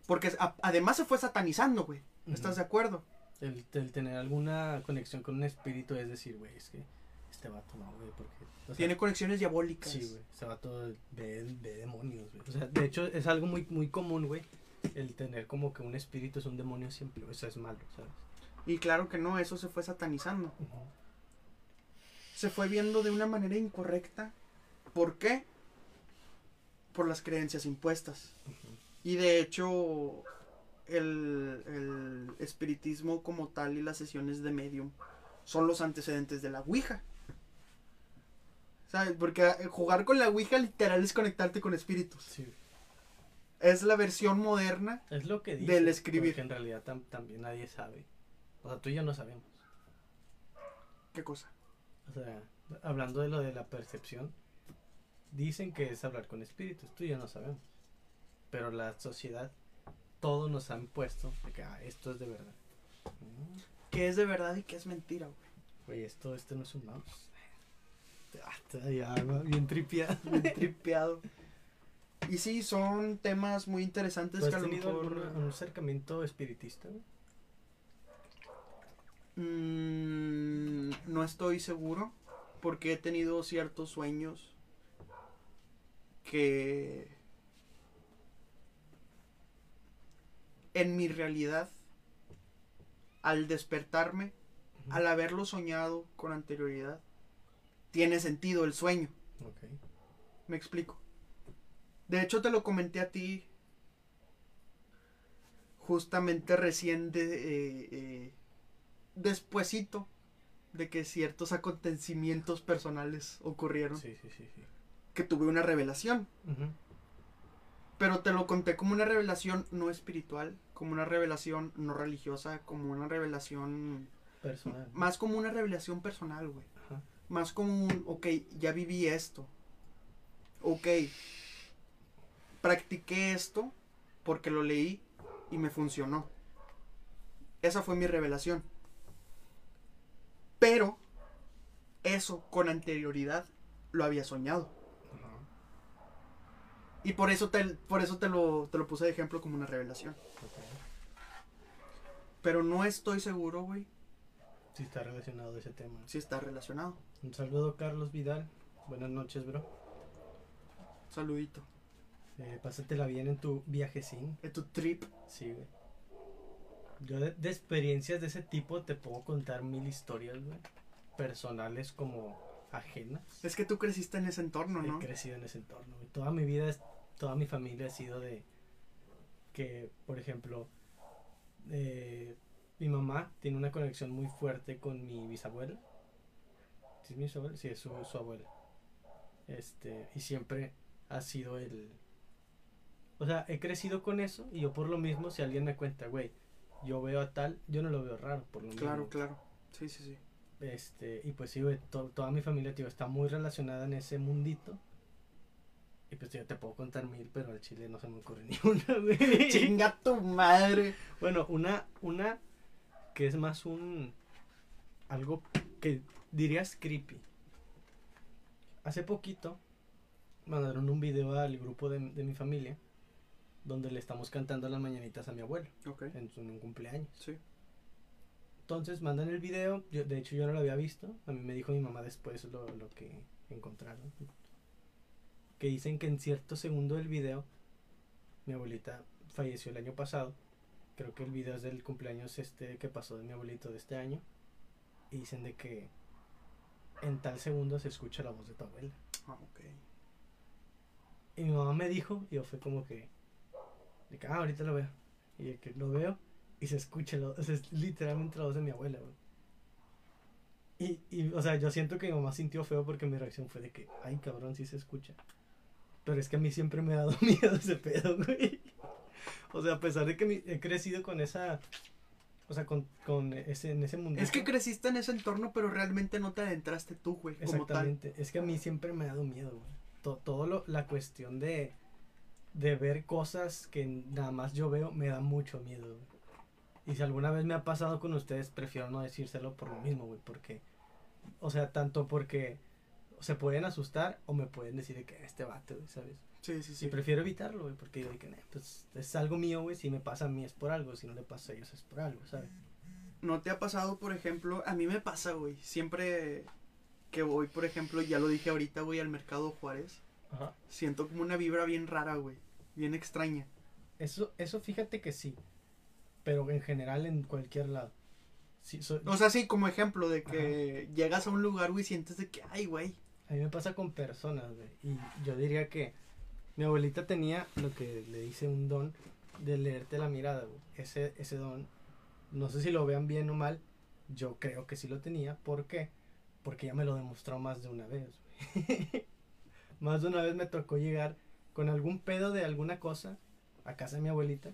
Porque a- además se fue satanizando, güey. ¿Estás de acuerdo? El, el tener alguna conexión con un espíritu es decir, güey, es que este vato no, güey, porque. o sea, Tiene conexiones diabólicas. Sí, güey. Ese vato ve, ve demonios, güey. O sea, de hecho, es algo muy, muy común, güey. El tener como que un espíritu es un demonio siempre. Eso es malo, ¿sabes? Y claro que no, eso se fue satanizando. Se fue viendo de una manera incorrecta. ¿Por qué? Por las creencias impuestas. Y de hecho, el, el espiritismo como tal y las sesiones de medium son los antecedentes de la Ouija. ¿Sabes? Porque eh, jugar con la Ouija literal es conectarte con espíritus. Sí. Es la versión moderna. Es lo que dice. Del escribir. Porque en realidad tam- también nadie sabe. O sea, tú y yo no sabemos. ¿Qué cosa? O sea, hablando de lo de la percepción, dicen que es hablar con espíritus. Tú y yo no sabemos. Pero la sociedad, todos nos han puesto de que ah, esto es de verdad. Mm, ¿Qué es de verdad y qué es mentira, güey? Güey, esto, este no es un mouse. Ah, ya, ¿no? bien tripiado. Bien tripeado. Y sí, son temas muy interesantes ¿Tú has que tenido alguna- un acercamiento espiritista? güey? Mm, no estoy seguro porque he tenido ciertos sueños que en mi realidad al despertarme al haberlo soñado con anterioridad tiene sentido el sueño. Me explico de hecho te lo comenté a ti justamente recién de eh, eh, despuesito de que ciertos acontecimientos personales ocurrieron. Sí, sí, sí, sí. que tuve una revelación. Pero te lo conté como una revelación no espiritual como una revelación no religiosa como una revelación Personal. más como una revelación personal güey. Ajá. más como un ok ya viví esto. Ok practiqué esto porque lo leí y me funcionó. Esa fue mi revelación pero eso con anterioridad lo había soñado Ajá. y por eso te, por eso te lo, te lo puse de ejemplo como una revelación Ok. pero no estoy seguro güey Sí está relacionado ese tema. si está relacionado Un saludo, Carlos Vidal. Buenas noches, bro. saludito Eh, pásatela bien en tu viajecín. en tu trip Sí, güey. Yo de, de experiencias de ese tipo te puedo contar mil historias, güey. Personales como ajenas. es que tú creciste en ese entorno no He crecido en ese entorno. Toda mi vida, toda mi familia ha sido de que, por ejemplo, eh, mi mamá tiene una conexión muy fuerte con mi bisabuela. ¿Sí es mi bisabuela? Sí, es su, su abuela. Este, y siempre ha sido el... O sea, he crecido con eso y yo por lo mismo, si alguien me cuenta, güey, yo veo a tal, yo no lo veo raro, por lo claro mismo. claro sí sí sí Este, y pues sí, to- toda mi familia, tío, está muy relacionada en ese mundito. Y pues yo te puedo contar mil, pero al chile no se me ocurre ni una, güey. Chinga tu madre. Bueno, una, una que es más un algo que dirías creepy. Hace poquito mandaron un video al grupo de, de mi familia donde le estamos cantando las mañanitas a mi abuelo Ok. en, su, en un cumpleaños. Sí. Entonces mandan el video, yo, de hecho yo no lo había visto, a mí me dijo mi mamá después lo, lo que encontraron. Que dicen que en cierto segundo del video, mi abuelita falleció el año pasado, creo que el video es del cumpleaños este que pasó de mi abuelito de este año, y dicen de que en tal segundo se escucha la voz de tu abuela. Ah, ok. Y mi mamá me dijo, y yo fue como que, de que, ah, ahorita lo veo. Y de que lo veo y se escucha, la- o sea, es literalmente la voz de mi abuela, güey. Y, y, o sea, yo siento que mi mamá sintió feo porque mi reacción fue de que, ay, cabrón, sí se escucha. Pero es que a mí siempre me ha dado miedo ese pedo, güey. O sea, a pesar de que mi- he crecido con esa, o sea, con, con ese, en ese mundo. Es que creciste en ese entorno, pero realmente no te adentraste tú, güey, como tal. Exactamente. Es que a mí siempre me ha dado miedo, güey. To- todo lo, la cuestión de, de ver cosas que nada más yo veo me da mucho miedo, güey. Y si alguna vez me ha pasado con ustedes, prefiero no decírselo por lo mismo, güey. Porque, o sea, tanto porque se pueden asustar o me pueden decir de que este vato, güey, ¿sabes? Sí, sí, sí. Y prefiero evitarlo, güey, porque digo, "Nah, pues es algo mío, güey. Si me pasa a mí es por algo, si no le pasa a ellos es por algo, ¿sabes? ¿No te ha pasado, por ejemplo? A mí me pasa, güey. Siempre que voy, por ejemplo, ya lo dije ahorita, güey, al mercado Juárez, Ajá. siento como una vibra bien rara, güey. Bien extraña. Eso, eso fíjate que sí. Pero en general en cualquier lado. Sí, so- O sea, sí, como ejemplo de que llegas a un lugar, güey, y sientes de que, ay, güey. a mí me pasa con personas, güey. Y yo diría que mi abuelita tenía lo que le dice un don de leerte la mirada, güey. Ese, ese don, no sé si lo vean bien o mal, yo creo que sí lo tenía. ¿Por qué? Porque ya me lo demostró más de una vez, güey. más de una vez me tocó llegar con algún pedo de alguna cosa a casa de mi abuelita.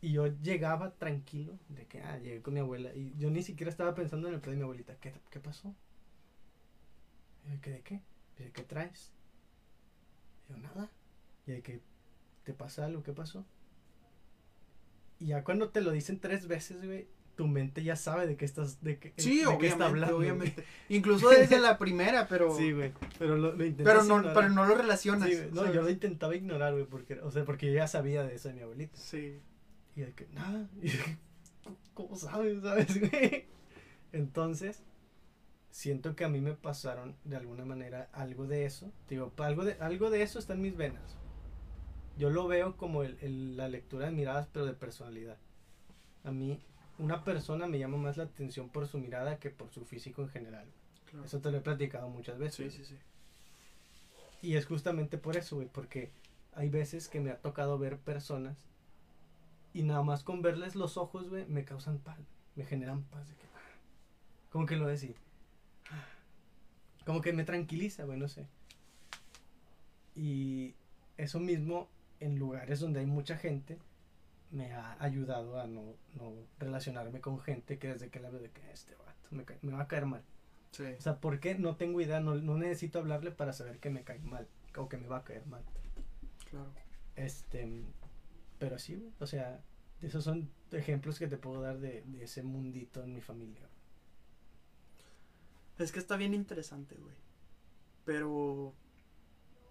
Y yo llegaba tranquilo de que, ah, llegué con mi abuela. Y yo ni siquiera estaba pensando en el pedo de mi abuelita. ¿Qué, qué pasó? Y yo, ¿qué de qué? Qué traes? Yo, nada. Y de que, ¿te pasa algo? ¿Qué pasó? Y ya cuando te lo dicen tres veces, güey, tu mente ya sabe de qué estás, de qué, Sí, de qué obviamente, está hablando. obviamente. Incluso desde la primera, pero. Sí, güey, pero lo, lo pero, no, ignorar. pero no lo relacionas. Sí, güey, no, yo lo intentaba ignorar, güey, porque, o sea, porque yo ya sabía de eso de mi abuelita. Sí. Y de que, nada, y de que, ¿cómo sabes, sabes, güey? Entonces, siento que a mí me pasaron de alguna manera algo de eso. Digo, algo de, algo de eso está en mis venas. Yo lo veo como el, el- la lectura de miradas, pero de personalidad. A mí, una persona me llama más la atención por su mirada que por su físico en general. Claro. Eso te lo he platicado muchas veces. Sí, sí, sí. Y es justamente por eso, güey, porque hay veces que me ha tocado ver personas y nada más con verles los ojos, güey, me causan paz, me generan paz. De que, ah, como que lo decía. Como que me tranquiliza, güey, no sé. Y eso mismo, en lugares donde hay mucha gente, me ha ayudado a no, no relacionarme con gente que desde que la veo de que este vato me, cae- me va a caer mal. Sí. O sea, ¿por qué? No tengo idea, no, no necesito hablarle para saber que me cae mal o que me va a caer mal. Claro. Este, pero sí, o sea, esos son ejemplos que te puedo dar de, de ese mundito en mi familia. Es que está bien interesante, güey. Pero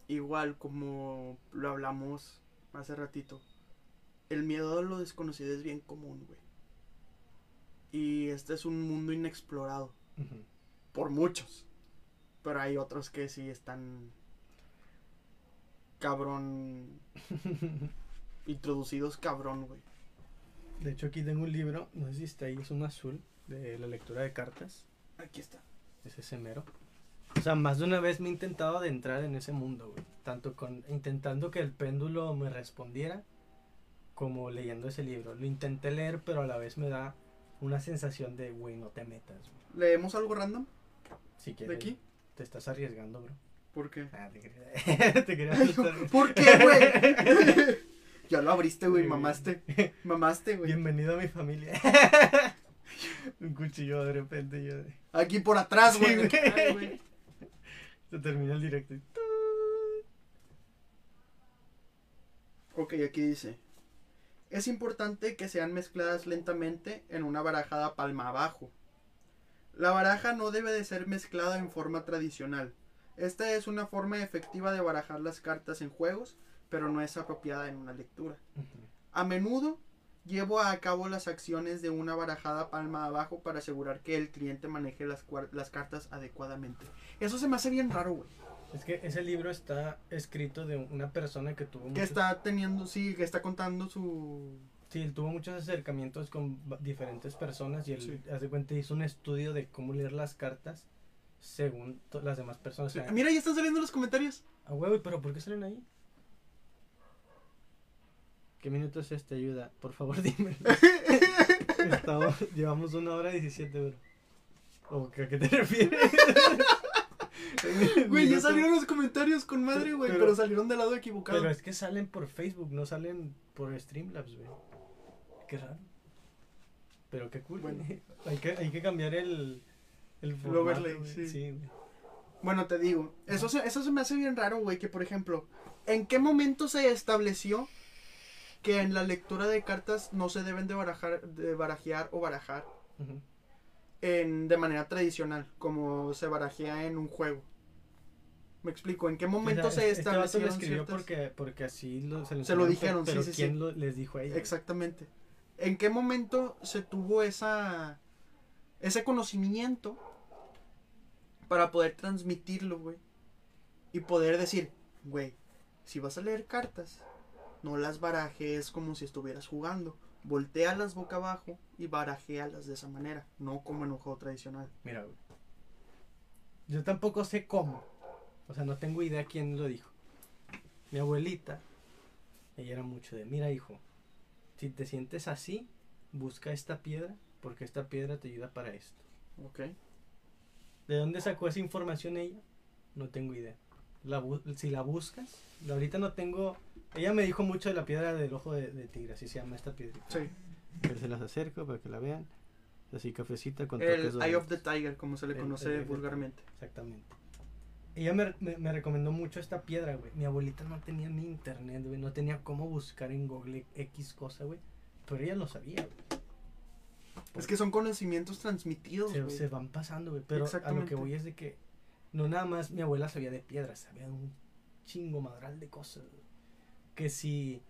igual como lo hablamos hace ratito, el miedo a lo desconocido es bien común, güey. Y este es un mundo inexplorado por muchos. Pero hay otros que sí están cabrón introducidos cabrón, güey. De hecho, aquí tengo un libro, no sé si está ahí, es un azul, de la lectura de cartas, Aquí está. es ese mero. O sea, más de una vez me he intentado adentrar en ese mundo, güey. Tanto con intentando que el péndulo me respondiera, como leyendo ese libro. Lo intenté leer, pero a la vez me da una sensación de, güey, no te metas, güey. ¿Leemos algo random Si de quieres, aquí? te estás arriesgando, bro. ¿Por qué? Ah, te quería, te quería. ¿Por qué, güey? ya lo abriste, güey, Sí, mamaste. Mamaste, güey. Bienvenido a mi familia. Un cuchillo de repente yo de- Aquí por atrás, Sí, güey. güey. Se termina el directo. Ok, aquí dice. Es importante que sean mezcladas lentamente en una barajada palma abajo. La baraja no debe de ser mezclada en forma tradicional. Esta es una forma efectiva de barajar las cartas en juegos, pero no es apropiada en una lectura. A menudo llevo a cabo las acciones de una barajada palma abajo para asegurar que el cliente maneje las, las cartas adecuadamente. Eso se me hace bien raro, güey. Es que ese libro está escrito de una persona que tuvo Que muchos, está teniendo, sí, que está contando su... sí, él tuvo muchos acercamientos con diferentes personas y él, Sí. hace cuenta, hizo un estudio de cómo leer las cartas según las demás personas. Sea, Mira, ya están saliendo los comentarios. A huevo, pero ¿por qué salen ahí? ¿Qué minuto es este? Ayuda, por favor dime. Estamos, llevamos una hora y 17, bro. ¿O a qué te refieres? Güey, ya salieron los comentarios con madre, güey, Pero- pero, salieron del lado equivocado. Pero es que salen por Facebook, no salen por Streamlabs, güey. Qué raro. Pero qué cool. Bueno. Hay, que, hay que cambiar el, el formato, overlay, güey. sí. Bueno, te digo, eso se, eso se me hace bien raro, güey, que por ejemplo, ¿en qué momento se estableció que en la lectura de cartas no se deben de barajar, de barajear o barajar Ujú. En, de manera tradicional, como se barajea en un juego? Me explico, ¿en qué momento O sea, se este establecieron escribió ciertas- porque, porque así lo, se lo, Se lo dijeron, pero, sí, sí, ¿quién sí. lo- les dijo a ellos? Exactamente. ¿En qué momento se tuvo esa ese conocimiento para poder transmitirlo, güey? Y poder decir, güey, si vas a leer cartas, no las barajes como si estuvieras jugando. Voltealas boca abajo y barajéalas de esa manera, no como en un juego tradicional. Mira, güey. Yo tampoco sé cómo. O sea, no tengo idea quién lo dijo. Mi abuelita, ella era mucho de, mira hijo, si te sientes así, busca esta piedra, porque esta piedra te ayuda para esto. ¿Ok? ¿De dónde sacó esa información ella? No tengo idea. La si la buscas, ahorita no tengo... Ella me dijo mucho de la piedra del ojo de, de tigre, así se llama esta piedra. Sí. Se las acerco para que la vean. Así cafecita con El Eye of the. Tiger, como se le El- conoce el vulgarmente. Exactamente. Ella me, me, me recomendó mucho esta piedra, güey. Mi abuelita no tenía ni internet, güey. No tenía cómo buscar en Google X cosa, güey. Pero ella lo sabía, güey. Es que son conocimientos transmitidos, se, güey. se van pasando, güey. Pero a lo que voy es de que no nada más mi abuela sabía de piedras, sabía de un chingo madral de cosas. güey. Que si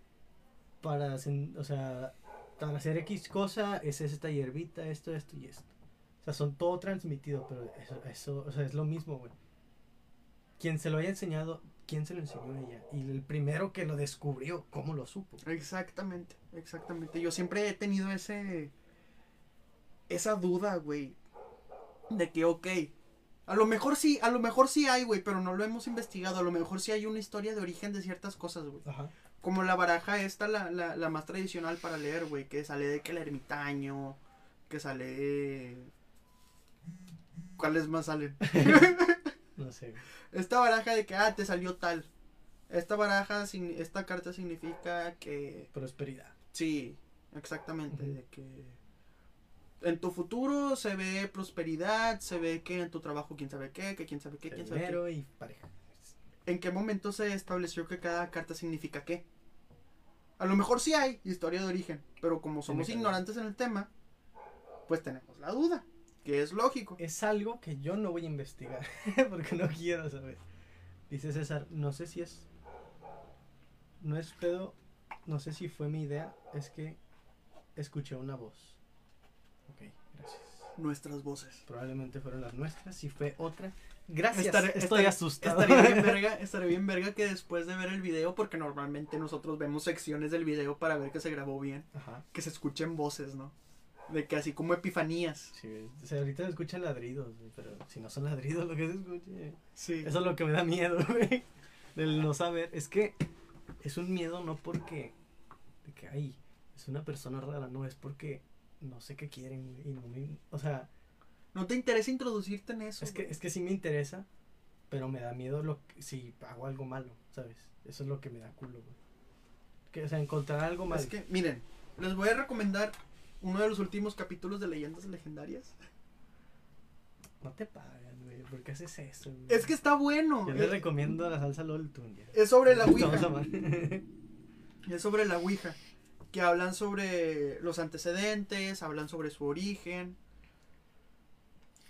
para, o sea, para hacer X cosa es esta hierbita, esto, esto y esto. O sea, son todo transmitido, pero eso, eso o sea, es lo mismo, güey. Quien se lo haya enseñado, ¿quién se lo enseñó a ella? Y el primero que lo descubrió, ¿cómo lo supo? Exactamente, exactamente. Yo siempre he tenido ese. Esa duda, güey. De que, ok. A lo mejor sí, a lo mejor sí hay, güey, pero no lo hemos investigado. A lo mejor sí hay una historia de origen de ciertas cosas, güey. Ajá. Como la baraja esta, la, la, la más tradicional para leer, güey. Que sale de que el ermitaño. Que sale. ¿Cuáles más salen? No sé. Esta baraja de que, ah, te salió tal. Esta baraja, esta carta significa que Prosperidad. Sí, exactamente. De que en tu futuro se ve prosperidad, se ve que en tu trabajo quién sabe qué, que quién sabe qué, quién sabe qué. Y pareja. ¿En qué momento se estableció que cada carta significa qué? A lo mejor sí hay historia de origen, pero como somos ignorantes en el tema, pues tenemos la duda, que es lógico. Es algo que yo no voy a investigar porque no quiero saber. Dice César, no sé si es. No es pedo, no sé si fue mi idea, es que escuché una voz. Nuestras voces. Probablemente fueron las nuestras, si fue otra. Gracias, Estaré- estoy estaré- asustado. Estaría bien verga, estaría bien verga que después de ver el video, porque normalmente nosotros vemos secciones del video para ver que se grabó bien, Ajá. que se escuchen voces, ¿no? De que así como epifanías. Sí, o sea, ahorita se escuchan ladridos, pero si no son ladridos lo que se escuche. Sí. Eso es lo que me da miedo, güey. Del no saber. Es que es un miedo no porque. De que, ay, es una persona rara. No, es porque no sé qué quieren, güey. Y no me. O sea, ¿No te interesa introducirte en eso? es que, güey? es que sí me interesa. Pero me da miedo lo que- si hago algo malo, ¿sabes? Eso es lo que me da culo, güey. Que, o sea, encontrar algo malo. Es que, miren, les voy a recomendar uno de los últimos capítulos de Leyendas Legendarias. No te pagan, güey. ¿Por qué haces eso, güey? Es que está bueno. Yo le Es, recomiendo la salsa LOL tú un día. es sobre la Vamos a Ouija. Es sobre la Ouija. Que hablan sobre los antecedentes, hablan sobre su origen.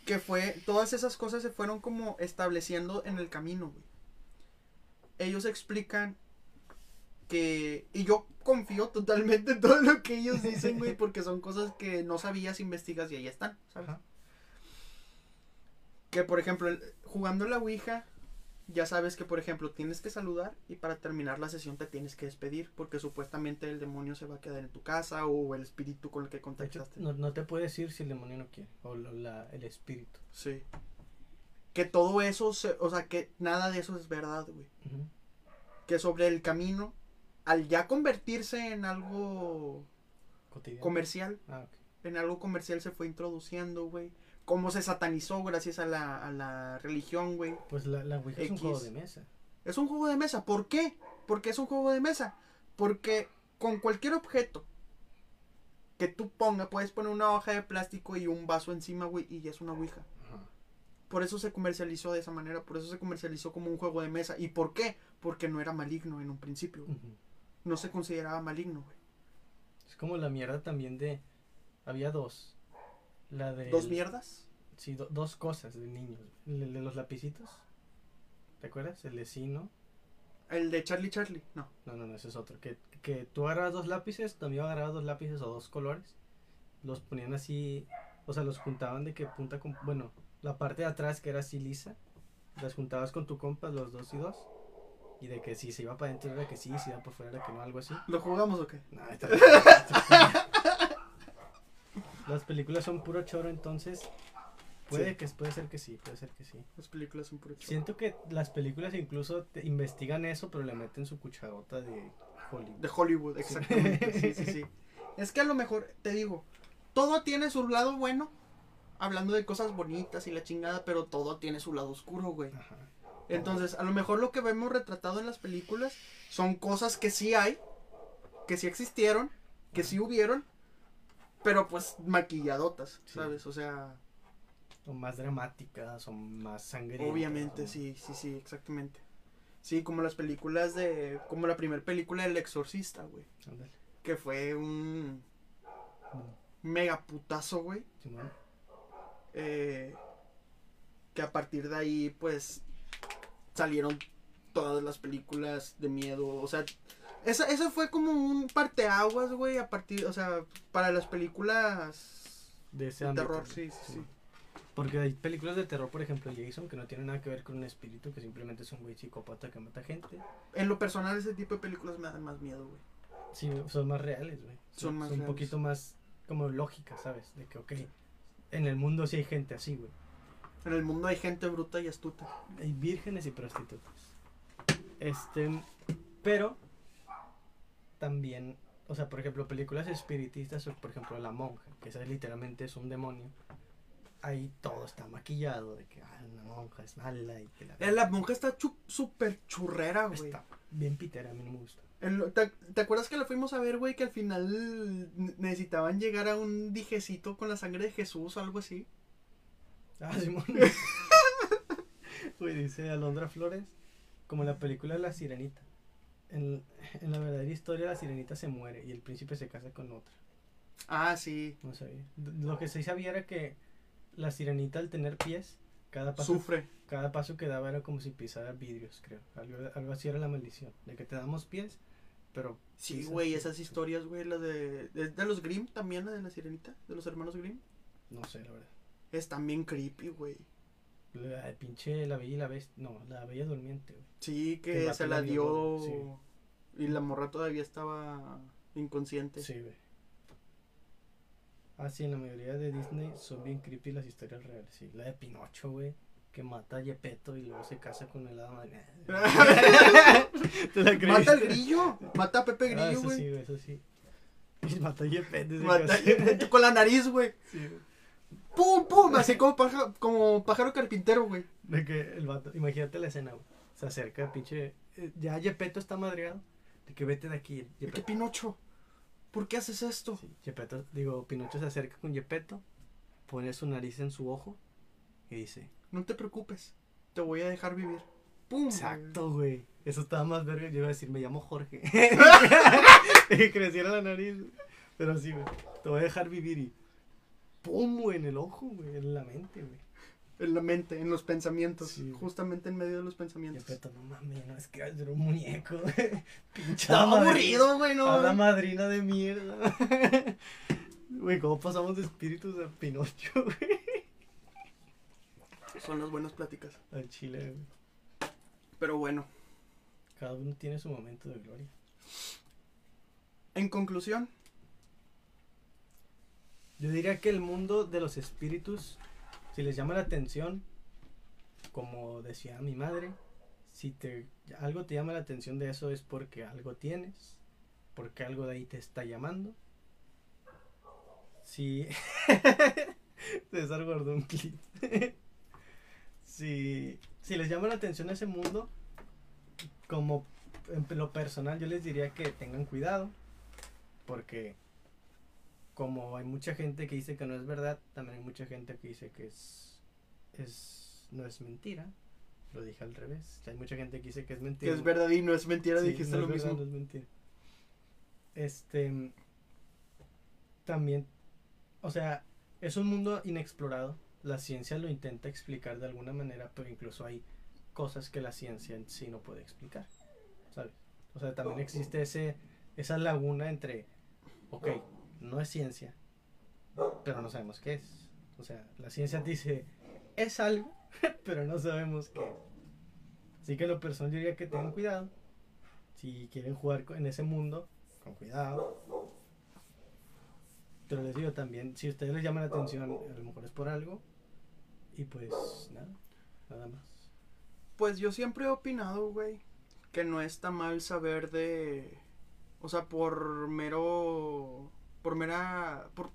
Que fue. Todas esas cosas se fueron como estableciendo en el camino, güey. Ellos explican que. Y yo confío totalmente en todo lo que ellos dicen, güey, porque son cosas que no sabías, investigas y ahí están, ¿sabes? Ajá. Que por ejemplo, jugando la Ouija, ya sabes que por ejemplo tienes que saludar y para terminar la sesión te tienes que despedir porque supuestamente el demonio se va a quedar en tu casa o el espíritu con el que contactaste. no, no te puedes ir si el demonio no quiere. O lo- la- el espíritu. Sí. Que todo eso, se- o sea, que nada de eso es verdad, güey. Que sobre el camino, al ya convertirse en algo Cotidiano. comercial, Ah, en algo comercial se fue introduciendo, güey. Cómo se satanizó gracias a la, a la religión, güey. Pues la, la Ouija es un juego de mesa. Es un juego de mesa. ¿Por qué? Porque es un juego de mesa. Porque con cualquier objeto que tú pongas, puedes poner una hoja de plástico y un vaso encima, güey, y ya es una ouija. Por eso se comercializó de esa manera, por eso se comercializó como un juego de mesa. ¿Y por qué? Porque no era maligno en un principio. güey. No se consideraba maligno, güey. Es como la mierda también de. Había dos. La de. ¿Dos mierdas? Sí, do- dos cosas de niños. El de los lapicitos. ¿Te acuerdas? El de sí, ¿no? El de Charlie Charlie, no. No, no, no, ese es otro. Que, que tú agarrabas dos lápices, también agarrabas dos lápices o dos colores. Los ponían así. O sea, los juntaban de que punta con. Bueno, la parte de atrás que era así lisa. Las juntabas con tu compa, los dos y dos. Y de que si se iba para adentro era que sí, si iba por fuera era que no, algo así. ¿Lo jugamos o qué? No, esta- Las películas son puro choro, entonces puede Sí. que puede ser que sí, puede ser que sí. Las películas son puro choro. Siento que las películas incluso te investigan eso, pero le meten su cucharota de Hollywood. De Hollywood, exactamente. Sí, sí, sí. Es que a lo mejor, te digo, todo tiene su lado bueno, hablando de cosas bonitas y la chingada, pero todo tiene su lado oscuro, güey. Ajá. Entonces, a lo mejor lo que vemos retratado en las películas son cosas que sí hay, que sí existieron, que sí hubieron, pero pues maquilladotas, Sí. ¿sabes? O sea, Son más dramáticas, son más sangrientas. obviamente, ¿no? sí, sí, sí, exactamente. Sí, como las películas de, como la primera película del Exorcista, güey, Ándale. que fue un, No. mega putazo, güey. Simón. eh, que a partir de ahí, pues, salieron todas las películas de miedo. O sea, esa, esa fue como un parteaguas, güey, a partir, o sea, para las películas De ese de terror, sí, sí, sí. Porque hay películas de terror, por ejemplo, Jason, que no tienen nada que ver con un espíritu, que simplemente es un güey psicópata que mata gente. En lo personal, ese tipo de películas me dan más miedo, güey. Sí, son más reales, güey. Son más un reales. poquito más como lógicas, ¿sabes? De que, ok, en el mundo sí hay gente así, güey. En el mundo hay gente bruta y astuta. Hay vírgenes y prostitutas. Este, pero también, o sea, por ejemplo, películas espiritistas, o por ejemplo, La Monja, que esa literalmente es un demonio. Ahí todo está maquillado de que ah, una monja es mala y que la, Eh, La monja está súper churrera, güey. está bien pitera, a mí no me gusta. ¿Te, te acuerdas que la fuimos a ver, güey? Que al final ne- necesitaban llegar a un dijecito con la sangre de Jesús o algo así. Ah, Simón. Güey, dice Alondra Flores, como la película La Sirenita. En, en la verdadera historia, la sirenita se muere y el príncipe se casa con otra. Ah, sí. No sabía. Lo que sí sabía era que la sirenita, al tener pies, cada paso, Sufre. cada paso que daba era como si pisara vidrios, creo. Algo, algo así era la maldición. De que te damos pies, pero. Sí, güey, esas historias, güey, la de, de. de los Grimm también, la de la sirenita, de los hermanos Grimm. No sé, la verdad. Es también creepy, güey. La pinche La Bella y la Bestia. No, La Bella Durmiente, güey. Sí, Que se la dio. Y la morra todavía estaba inconsciente. Sí, güey. Ah, sí, en la mayoría de Disney son bien creepy las historias reales. Sí, la de Pinocho, güey. Que mata a Gepetto y luego se casa con el hada. Mata al grillo. Mata a Pepe Ah, Grillo, eso güey. sí, güey, eso sí. Y mata a Gepetto. y se Mata casa. con la nariz, güey. Sí, güey. ¡Pum, pum! Así como, paja- como pájaro carpintero, güey. De que el vato, imagínate la escena, güey. Se acerca, pinche. eh, Ya Gepetto está madreado. De que vete de aquí. ¿De qué. Pinocho? ¿Por qué haces esto? Sí, Gepetto, digo, Pinocho se acerca con Gepetto, pone su nariz en su ojo y dice: No te preocupes. Te voy a dejar vivir. ¡Pum! Exacto, güey. Eso estaba más verga. Yo iba a decir, me llamo Jorge. que creciera la nariz. Pero sí, güey. Te voy a dejar vivir y. ¡Pum! güey, en el ojo, güey. En la mente, güey. En la mente, en los pensamientos. Sí. Justamente en medio de los pensamientos. No mames, no es que era un muñeco, güey. Madrina- aburrido, güey, no. hada madrina de mierda. Güey, ¿cómo pasamos de espíritus a Pinocho, güey? Son las buenas pláticas. Al chile, güey. Pero bueno, Cada uno tiene su momento de gloria. en conclusión, Yo diría que el mundo de los espíritus, si les llama la atención, como decía mi madre, si te algo te llama la atención de eso es porque algo tienes, porque algo de ahí te está llamando. Si César guardó un clip. si, si les llama la atención ese mundo, como en lo personal yo les diría que tengan cuidado, porque como hay mucha gente que dice que no es verdad, también hay mucha gente que dice que es, es no es mentira. Lo dije al revés. Hay mucha gente que dice que es que mentira. es verdad y no es mentira, Sí, dijiste no lo es verdad, mismo. no es mentira. Este también, o sea, es un mundo inexplorado. La ciencia lo intenta explicar de alguna manera, pero incluso hay cosas que la ciencia en sí no puede explicar. ¿Sabes? O sea, también existe ese esa laguna entre ok, no es ciencia, pero no sabemos qué es. O sea, la ciencia dice es algo, pero no sabemos qué es. Así que lo personal yo diría que tengan cuidado. Si quieren jugar en ese mundo, con cuidado. Pero les digo también, si ustedes les llama la atención, a lo mejor es por algo. Y pues nada, nada más. Pues yo siempre he opinado, güey, que no está mal saber de. O sea, por mero. Por mera. Por,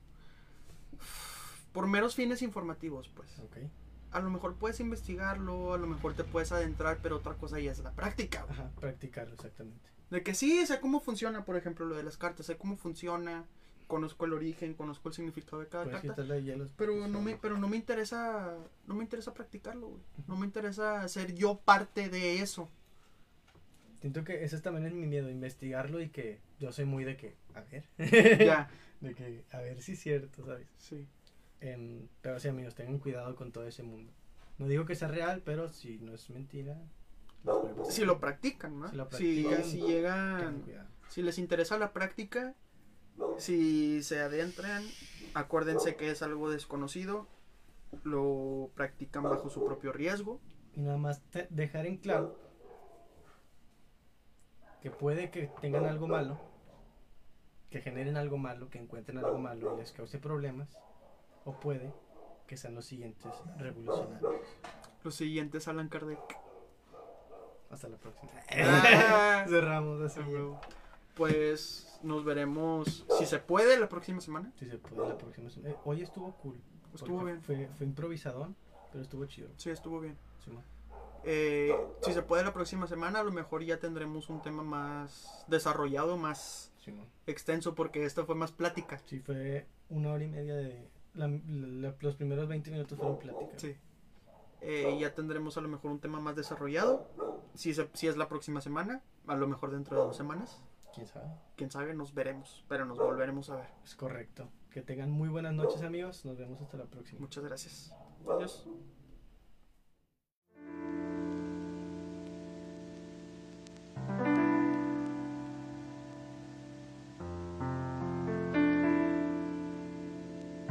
por meros fines informativos, pues. Ok. A lo mejor puedes investigarlo, a lo mejor te puedes adentrar, pero otra cosa ya es la práctica. Ajá, practicarlo exactamente. De que sí, sé cómo funciona, por ejemplo, lo de las cartas, sé cómo funciona, conozco el origen, conozco el significado de cada Puedes carta. hielos. Pero porque no me, pero no me interesa, no me interesa practicarlo, güey. No me interesa ser yo parte de eso. Siento que ese también es mi miedo, investigarlo y que yo soy muy de que, a ver. Ya, De que, a ver si es cierto, ¿sabes? sí. Em, pero sí, amigos, tengan cuidado con todo ese mundo. No digo que sea real, pero si no es mentira. pasar. Si lo practican, ¿no? Si lo Si- practican, si, Tengan llegan, si les interesa la práctica, si se adentran, acuérdense que es algo desconocido, lo practican bajo su propio riesgo. Y nada más te- dejar en claro que puede que tengan algo malo, que generen algo malo, que encuentren algo malo y les cause problemas, o puede que sean los siguientes revolucionarios. Los siguientes Alan Kardec. Hasta la próxima. Ah, Cerramos así. pues nos veremos, si se puede, la próxima semana. Si se puede la próxima semana. Eh, hoy estuvo cool. Estuvo bien. Fue, fue improvisadón, pero estuvo chido. Sí, estuvo bien. Simón. Eh, si se puede la próxima semana, a lo mejor ya tendremos un tema más desarrollado, más Extenso, porque esta fue más plática. Sí, fue una hora y media de... la- la- los primeros 20 minutos fueron plática. Sí. Eh, ya tendremos a lo mejor un tema más desarrollado. Si, se- si es la próxima semana, a lo mejor dentro de dos semanas. ¿Quién sabe? Quién sabe, nos veremos, pero nos volveremos a ver. Es correcto. Que tengan muy buenas noches amigos. Nos vemos hasta la próxima. Muchas gracias. Adiós.